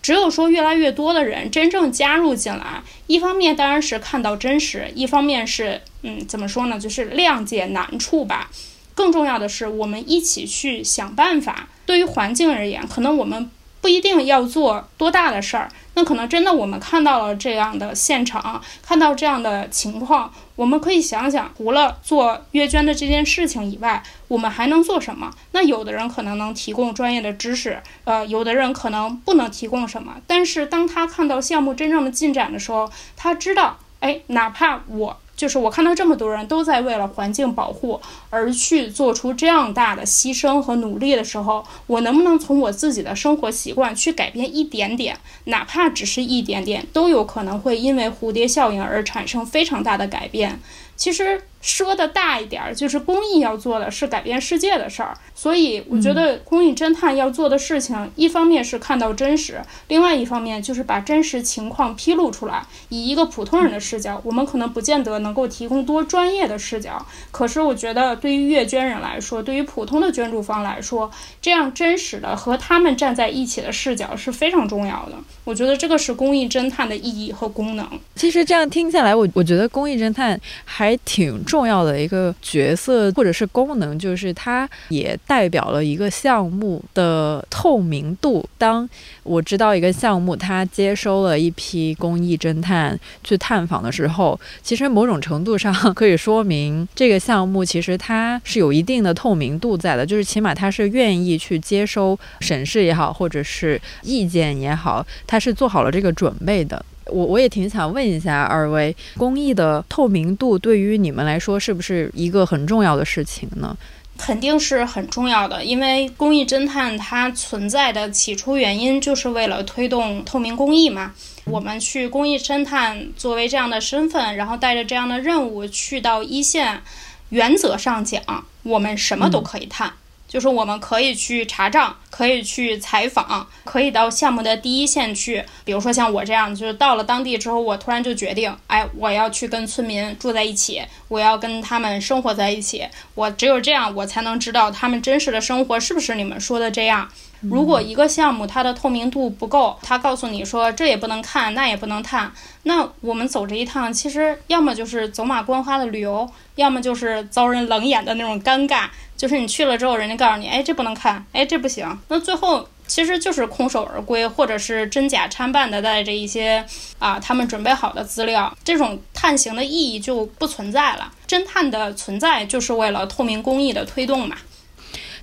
只有说越来越多的人真正加入进来，一方面当然是看到真实，一方面是嗯，怎么说呢，就是谅解难处吧。更重要的是，我们一起去想办法。对于环境而言，可能我们。不一定要做多大的事儿，那可能真的我们看到了这样的现场，看到这样的情况，我们可以想想，除了做阅卷的这件事情以外，我们还能做什么？那有的人可能能提供专业的知识，呃，有的人可能不能提供什么。但是当他看到项目真正的进展的时候，他知道，哎，哪怕我。就是我看到这么多人都在为了环境保护而去做出这样大的牺牲和努力的时候，我能不能从我自己的生活习惯去改变一点点，哪怕只是一点点，都有可能会因为蝴蝶效应而产生非常大的改变。其实。说的大一点儿，就是公益要做的是改变世界的事儿，所以我觉得公益侦探要做的事情，一方面是看到真实，另外一方面就是把真实情况披露出来。以一个普通人的视角，我们可能不见得能够提供多专业的视角，可是我觉得对于阅捐人来说，对于普通的捐助方来说，这样真实的和他们站在一起的视角是非常重要的。我觉得这个是公益侦探的意义和功能。其实这样听下来，我我觉得公益侦探还挺重。重要的一个角色或者是功能，就是它也代表了一个项目的透明度。当我知道一个项目它接收了一批公益侦探去探访的时候，其实某种程度上可以说明这个项目其实它是有一定的透明度在的，就是起码它是愿意去接收审视也好，或者是意见也好，它是做好了这个准备的。我我也挺想问一下二位，公益的透明度对于你们来说是不是一个很重要的事情呢？肯定是很重要的，因为公益侦探它存在的起初原因就是为了推动透明公益嘛。我们去公益侦探作为这样的身份，然后带着这样的任务去到一线，原则上讲，我们什么都可以探。就是我们可以去查账，可以去采访，可以到项目的第一线去。比如说像我这样，就是到了当地之后，我突然就决定，哎，我要去跟村民住在一起，我要跟他们生活在一起。我只有这样，我才能知道他们真实的生活是不是你们说的这样。如果一个项目它的透明度不够，他告诉你说这也不能看，那也不能看，那我们走这一趟，其实要么就是走马观花的旅游，要么就是遭人冷眼的那种尴尬。就是你去了之后，人家告诉你，哎，这不能看，哎，这不行。那最后其实就是空手而归，或者是真假掺半的带着一些啊他们准备好的资料，这种探行的意义就不存在了。侦探的存在就是为了透明公益的推动嘛。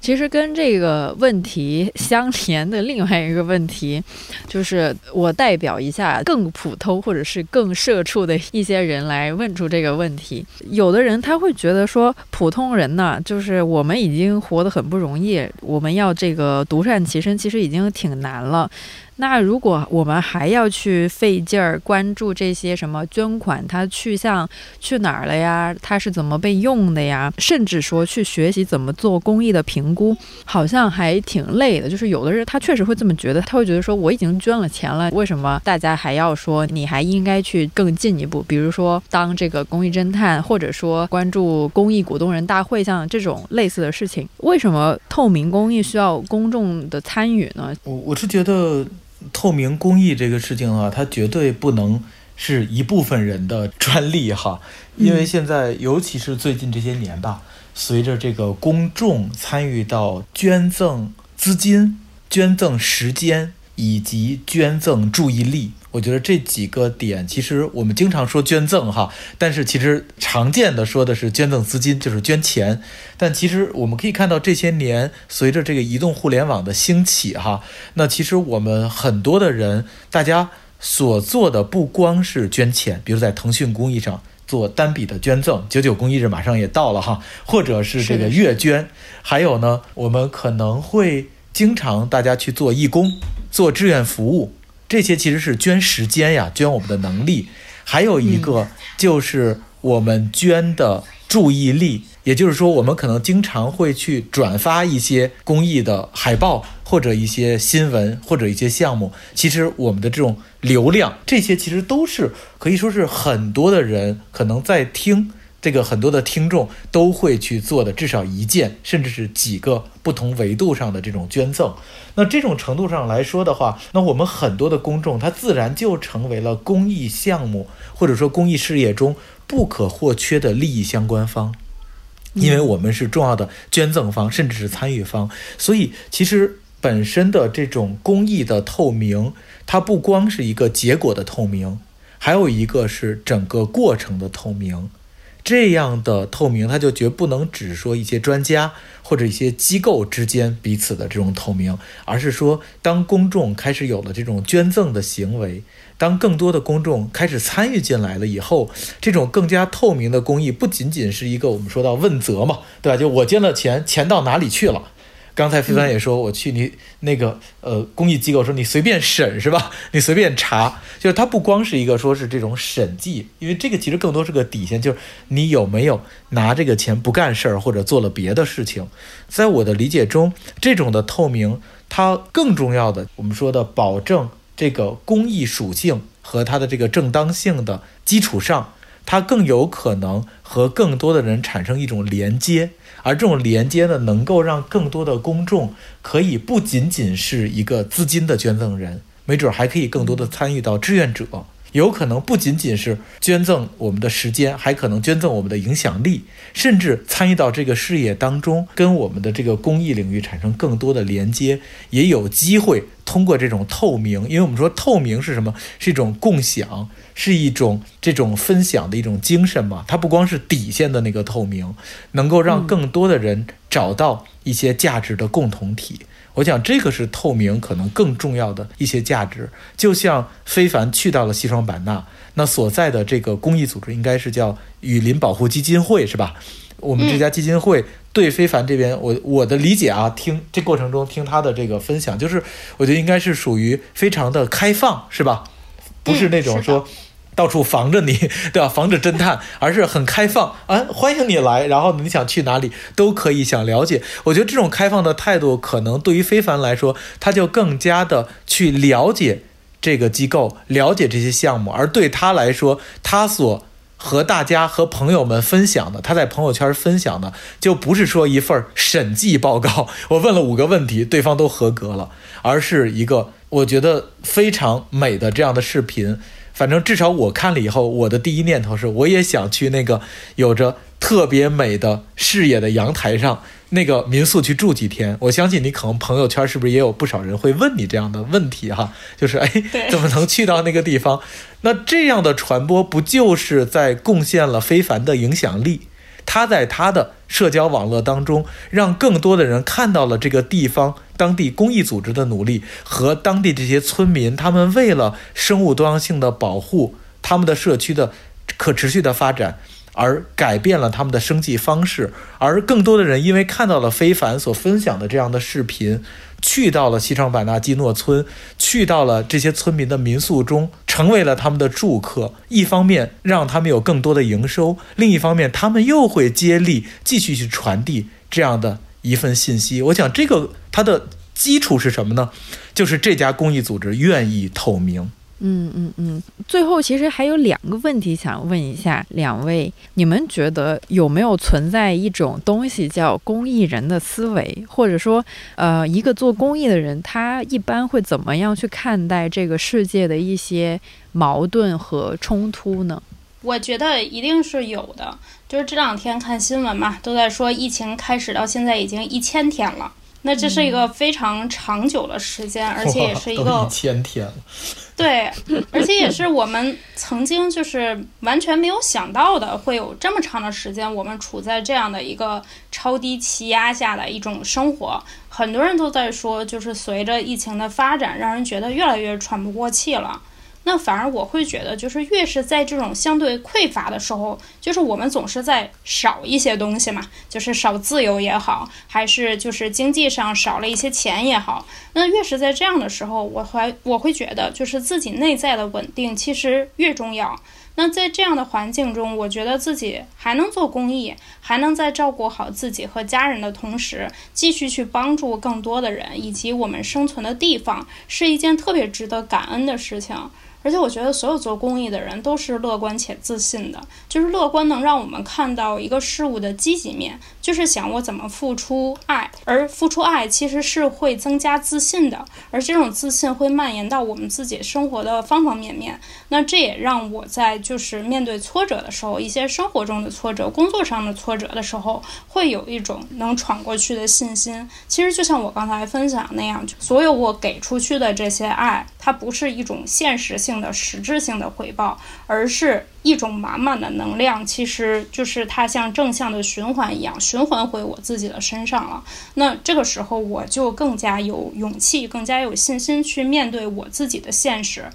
其实跟这个问题相连的另外一个问题，就是我代表一下更普通或者是更社畜的一些人来问出这个问题。有的人他会觉得说，普通人呢，就是我们已经活得很不容易，我们要这个独善其身，其实已经挺难了。那如果我们还要去费劲儿关注这些什么捐款，它去向去哪儿了呀？它是怎么被用的呀？甚至说去学习怎么做公益的评估，好像还挺累的。就是有的人他确实会这么觉得，他会觉得说我已经捐了钱了，为什么大家还要说你还应该去更进一步？比如说当这个公益侦探，或者说关注公益股东人大会，像这种类似的事情，为什么透明公益需要公众的参与呢？我我是觉得。透明公益这个事情啊，它绝对不能是一部分人的专利哈，因为现在尤其是最近这些年吧，随着这个公众参与到捐赠资金、捐赠时间以及捐赠注意力。我觉得这几个点，其实我们经常说捐赠哈，但是其实常见的说的是捐赠资金，就是捐钱。但其实我们可以看到，这些年随着这个移动互联网的兴起哈，那其实我们很多的人，大家所做的不光是捐钱，比如在腾讯公益上做单笔的捐赠，九九公益日马上也到了哈，或者是这个月捐，还有呢，我们可能会经常大家去做义工，做志愿服务。这些其实是捐时间呀，捐我们的能力，还有一个就是我们捐的注意力，也就是说，我们可能经常会去转发一些公益的海报，或者一些新闻，或者一些项目。其实我们的这种流量，这些其实都是可以说是很多的人可能在听。这个很多的听众都会去做的，至少一件，甚至是几个不同维度上的这种捐赠。那这种程度上来说的话，那我们很多的公众，他自然就成为了公益项目或者说公益事业中不可或缺的利益相关方，因为我们是重要的捐赠方，甚至是参与方。所以，其实本身的这种公益的透明，它不光是一个结果的透明，还有一个是整个过程的透明。这样的透明，它就绝不能只说一些专家或者一些机构之间彼此的这种透明，而是说，当公众开始有了这种捐赠的行为，当更多的公众开始参与进来了以后，这种更加透明的公益，不仅仅是一个我们说到问责嘛，对吧？就我捐了钱，钱到哪里去了？刚才飞帆也说，我去你那个呃公益机构说你随便审是吧？你随便查，就是它不光是一个说是这种审计，因为这个其实更多是个底线，就是你有没有拿这个钱不干事儿或者做了别的事情。在我的理解中，这种的透明，它更重要的，我们说的保证这个公益属性和它的这个正当性的基础上，它更有可能和更多的人产生一种连接。而这种连接呢，能够让更多的公众可以不仅仅是一个资金的捐赠人，没准还可以更多的参与到志愿者，有可能不仅仅是捐赠我们的时间，还可能捐赠我们的影响力，甚至参与到这个事业当中，跟我们的这个公益领域产生更多的连接，也有机会通过这种透明，因为我们说透明是什么？是一种共享。是一种这种分享的一种精神嘛？它不光是底线的那个透明，能够让更多的人找到一些价值的共同体。我想这个是透明可能更重要的一些价值。就像非凡去到了西双版纳，那所在的这个公益组织应该是叫雨林保护基金会，是吧？我们这家基金会对非凡这边，我我的理解啊，听这过程中听他的这个分享，就是我觉得应该是属于非常的开放，是吧？不是那种说。到处防着你，对吧？防着侦探，而是很开放啊，欢迎你来。然后你想去哪里都可以，想了解。我觉得这种开放的态度，可能对于非凡来说，他就更加的去了解这个机构，了解这些项目。而对他来说，他所和大家和朋友们分享的，他在朋友圈分享的，就不是说一份审计报告，我问了五个问题，对方都合格了，而是一个我觉得非常美的这样的视频。反正至少我看了以后，我的第一念头是，我也想去那个有着特别美的视野的阳台上那个民宿去住几天。我相信你可能朋友圈是不是也有不少人会问你这样的问题哈？就是哎，怎么能去到那个地方？那这样的传播不就是在贡献了非凡的影响力？他在他的社交网络当中，让更多的人看到了这个地方当地公益组织的努力和当地这些村民，他们为了生物多样性的保护，他们的社区的可持续的发展。而改变了他们的生计方式，而更多的人因为看到了非凡所分享的这样的视频，去到了西双版纳基诺村，去到了这些村民的民宿中，成为了他们的住客。一方面让他们有更多的营收，另一方面他们又会接力继续去传递这样的一份信息。我想这个它的基础是什么呢？就是这家公益组织愿意透明。嗯嗯嗯，最后其实还有两个问题想问一下两位，你们觉得有没有存在一种东西叫公益人的思维，或者说，呃，一个做公益的人，他一般会怎么样去看待这个世界的一些矛盾和冲突呢？我觉得一定是有的，就是这两天看新闻嘛，都在说疫情开始到现在已经一千天了。那这是一个非常长久的时间，而且也是一个一千天了，对，而且也是我们曾经就是完全没有想到的，会有这么长的时间，我们处在这样的一个超低气压下的一种生活。很多人都在说，就是随着疫情的发展，让人觉得越来越喘不过气了。那反而我会觉得，就是越是在这种相对匮乏的时候，就是我们总是在少一些东西嘛，就是少自由也好，还是就是经济上少了一些钱也好。那越是在这样的时候，我还我会觉得，就是自己内在的稳定其实越重要。那在这样的环境中，我觉得自己还能做公益，还能在照顾好自己和家人的同时，继续去帮助更多的人以及我们生存的地方，是一件特别值得感恩的事情。而且我觉得所有做公益的人都是乐观且自信的，就是乐观能让我们看到一个事物的积极面，就是想我怎么付出爱，而付出爱其实是会增加自信的，而这种自信会蔓延到我们自己生活的方方面面。那这也让我在就是面对挫折的时候，一些生活中的挫折、工作上的挫折的时候，会有一种能闯过去的信心。其实就像我刚才分享那样，所有我给出去的这些爱，它不是一种现实性。的实质性的回报，而是一种满满的能量，其实就是它像正向的循环一样，循环回我自己的身上了。那这个时候，我就更加有勇气，更加有信心去面对我自己的现实。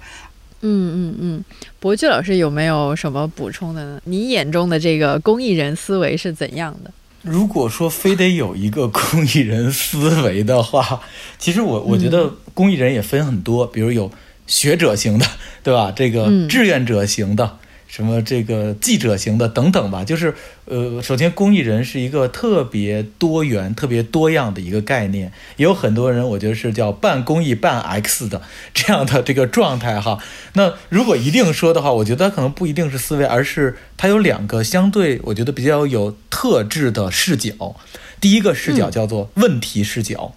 嗯嗯嗯，博巨老师有没有什么补充的呢？你眼中的这个公益人思维是怎样的？如果说非得有一个公益人思维的话，其实我我觉得公益人也分很多，比如有。学者型的，对吧？这个志愿者型的，什么这个记者型的等等吧。就是，呃，首先公益人是一个特别多元、特别多样的一个概念。也有很多人，我觉得是叫半公益半 X 的 这样的这个状态哈。那如果一定说的话，我觉得可能不一定是思维，而是他有两个相对我觉得比较有特质的视角。第一个视角叫做问题视角。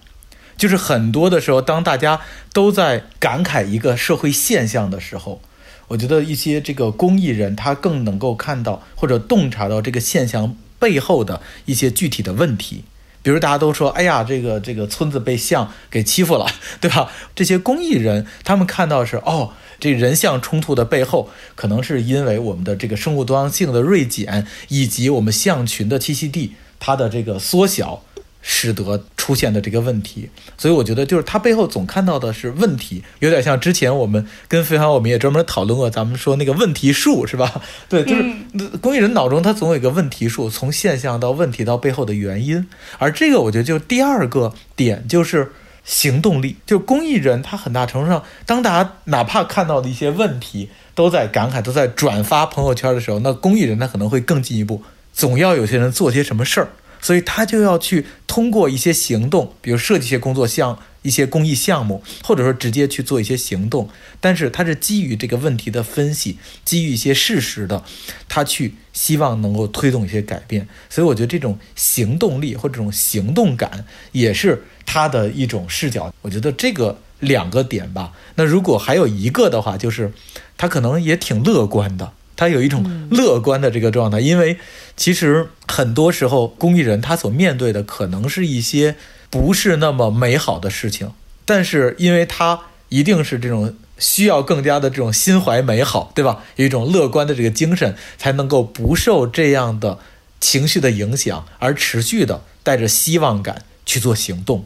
就是很多的时候，当大家都在感慨一个社会现象的时候，我觉得一些这个公益人他更能够看到或者洞察到这个现象背后的一些具体的问题。比如大家都说：“哎呀，这个这个村子被象给欺负了，对吧？”这些公益人他们看到是哦，这人象冲突的背后，可能是因为我们的这个生物多样性的锐减，以及我们象群的栖息地它的这个缩小。使得出现的这个问题，所以我觉得就是他背后总看到的是问题，有点像之前我们跟飞航我们也专门讨论过，咱们说那个问题数是吧？对，就是公益人脑中他总有一个问题数，从现象到问题到背后的原因，而这个我觉得就第二个点就是行动力，就公益人他很大程度上，当大家哪怕看到的一些问题都在感慨，都在转发朋友圈的时候，那公益人他可能会更进一步，总要有些人做些什么事儿。所以他就要去通过一些行动，比如设计一些工作项、一些公益项目，或者说直接去做一些行动。但是他是基于这个问题的分析，基于一些事实的，他去希望能够推动一些改变。所以我觉得这种行动力或这种行动感也是他的一种视角。我觉得这个两个点吧。那如果还有一个的话，就是他可能也挺乐观的。他有一种乐观的这个状态，因为其实很多时候公益人他所面对的可能是一些不是那么美好的事情，但是因为他一定是这种需要更加的这种心怀美好，对吧？有一种乐观的这个精神，才能够不受这样的情绪的影响，而持续的带着希望感去做行动。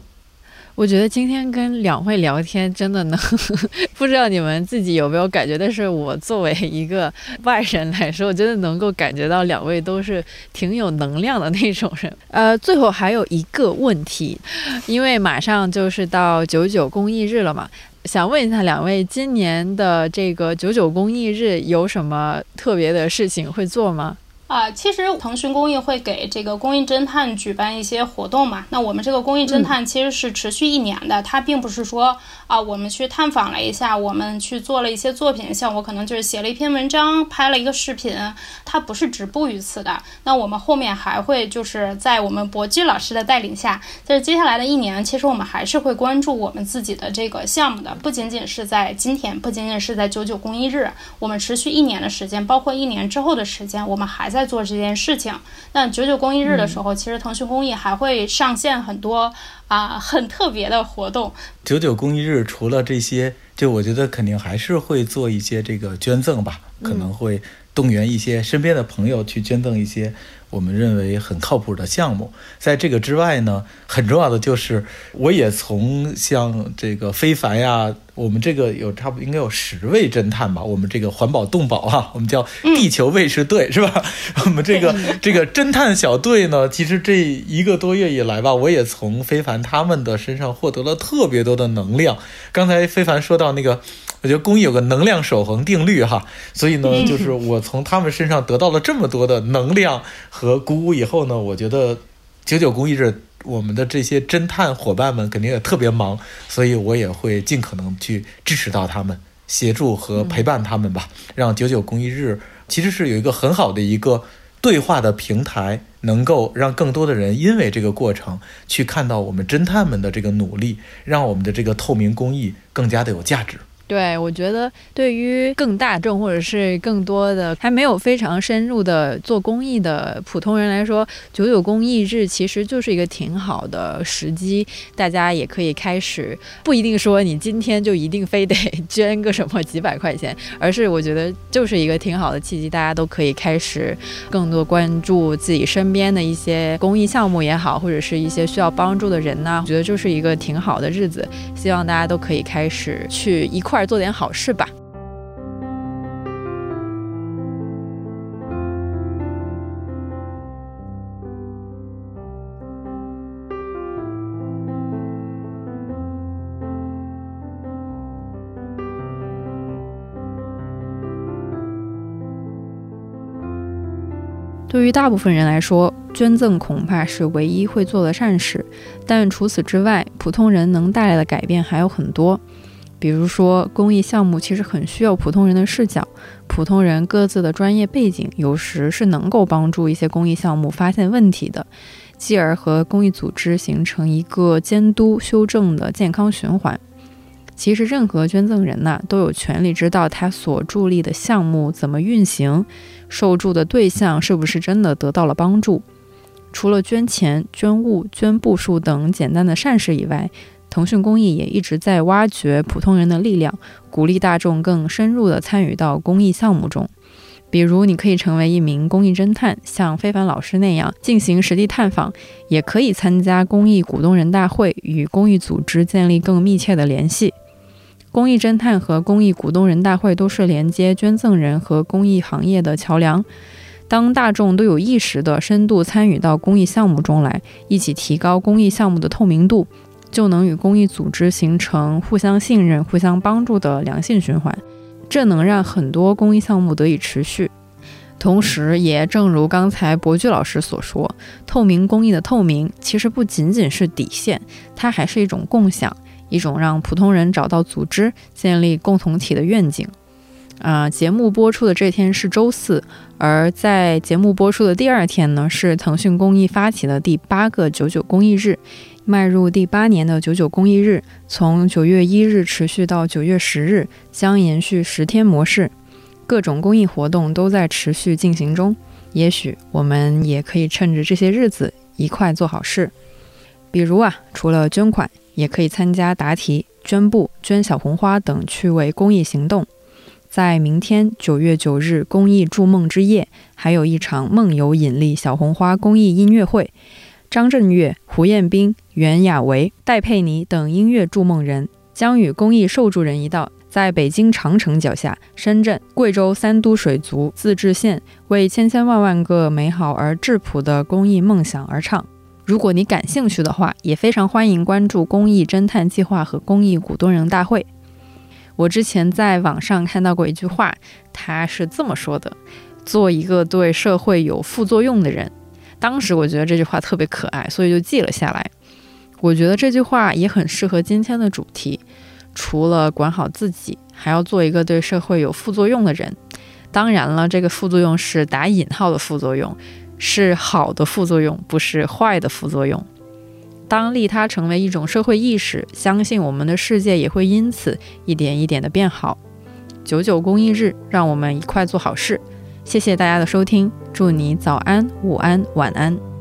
我觉得今天跟两位聊天真的能，不知道你们自己有没有感觉？但是我作为一个外人来说，我觉得能够感觉到两位都是挺有能量的那种人。呃，最后还有一个问题，因为马上就是到九九公益日了嘛，想问一下两位，今年的这个九九公益日有什么特别的事情会做吗？啊，其实腾讯公益会给这个公益侦探举办一些活动嘛。那我们这个公益侦探其实是持续一年的，它并不是说啊，我们去探访了一下，我们去做了一些作品，像我可能就是写了一篇文章，拍了一个视频，它不是止步于此的。那我们后面还会就是在我们博基老师的带领下，在接下来的一年，其实我们还是会关注我们自己的这个项目的，不仅仅是在今天，不仅仅是在九九公益日，我们持续一年的时间，包括一年之后的时间，我们还在。在做这件事情。那九九公益日的时候，其实腾讯公益还会上线很多啊很特别的活动。九九公益日除了这些，就我觉得肯定还是会做一些这个捐赠吧，可能会动员一些身边的朋友去捐赠一些。我们认为很靠谱的项目，在这个之外呢，很重要的就是，我也从像这个非凡呀，我们这个有差不多应该有十位侦探吧，我们这个环保动保啊，我们叫地球卫士队是吧？我们这个这个侦探小队呢，其实这一个多月以来吧，我也从非凡他们的身上获得了特别多的能量。刚才非凡说到那个。我觉得公益有个能量守恒定律哈，所以呢，就是我从他们身上得到了这么多的能量和鼓舞以后呢，我觉得九九公益日我们的这些侦探伙伴们肯定也特别忙，所以我也会尽可能去支持到他们，协助和陪伴他们吧，让九九公益日其实是有一个很好的一个对话的平台，能够让更多的人因为这个过程去看到我们侦探们的这个努力，让我们的这个透明公益更加的有价值。对，我觉得对于更大众或者是更多的还没有非常深入的做公益的普通人来说，九九公益日其实就是一个挺好的时机，大家也可以开始，不一定说你今天就一定非得 捐个什么几百块钱，而是我觉得就是一个挺好的契机，大家都可以开始更多关注自己身边的一些公益项目也好，或者是一些需要帮助的人呐，我觉得就是一个挺好的日子，希望大家都可以开始去一块。做点好事吧。对于大部分人来说，捐赠恐怕是唯一会做的善事。但除此之外，普通人能带来的改变还有很多。比如说，公益项目其实很需要普通人的视角，普通人各自的专业背景，有时是能够帮助一些公益项目发现问题的，继而和公益组织形成一个监督修正的健康循环。其实，任何捐赠人呐，都有权利知道他所助力的项目怎么运行，受助的对象是不是真的得到了帮助。除了捐钱、捐物、捐步数等简单的善事以外，腾讯公益也一直在挖掘普通人的力量，鼓励大众更深入地参与到公益项目中。比如，你可以成为一名公益侦探，像非凡老师那样进行实地探访；也可以参加公益股东人大会，与公益组织建立更密切的联系。公益侦探和公益股东人大会都是连接捐赠人和公益行业的桥梁。当大众都有意识地深度参与到公益项目中来，一起提高公益项目的透明度。就能与公益组织形成互相信任、互相帮助的良性循环，这能让很多公益项目得以持续。同时，也正如刚才博居老师所说，透明公益的透明其实不仅仅是底线，它还是一种共享，一种让普通人找到组织、建立共同体的愿景。啊，节目播出的这天是周四，而在节目播出的第二天呢，是腾讯公益发起的第八个九九公益日。迈入第八年的九九公益日，从九月一日持续到九月十日，将延续十天模式，各种公益活动都在持续进行中。也许我们也可以趁着这些日子一块做好事，比如啊，除了捐款，也可以参加答题、捐布、捐小红花等趣味公益行动。在明天九月九日公益筑梦之夜，还有一场梦游引力小红花公益音乐会。张震岳、胡彦斌、袁娅维、戴佩妮等音乐筑梦人将与公益受助人一道，在北京长城脚下、深圳、贵州三都水族自治县，为千千万万个美好而质朴的公益梦想而唱。如果你感兴趣的话，也非常欢迎关注公益侦探计划和公益股东人大会。我之前在网上看到过一句话，他是这么说的：“做一个对社会有副作用的人。”当时我觉得这句话特别可爱，所以就记了下来。我觉得这句话也很适合今天的主题，除了管好自己，还要做一个对社会有副作用的人。当然了，这个副作用是打引号的副作用。是好的副作用，不是坏的副作用。当利他成为一种社会意识，相信我们的世界也会因此一点一点的变好。九九公益日，让我们一块做好事。谢谢大家的收听，祝你早安、午安、晚安。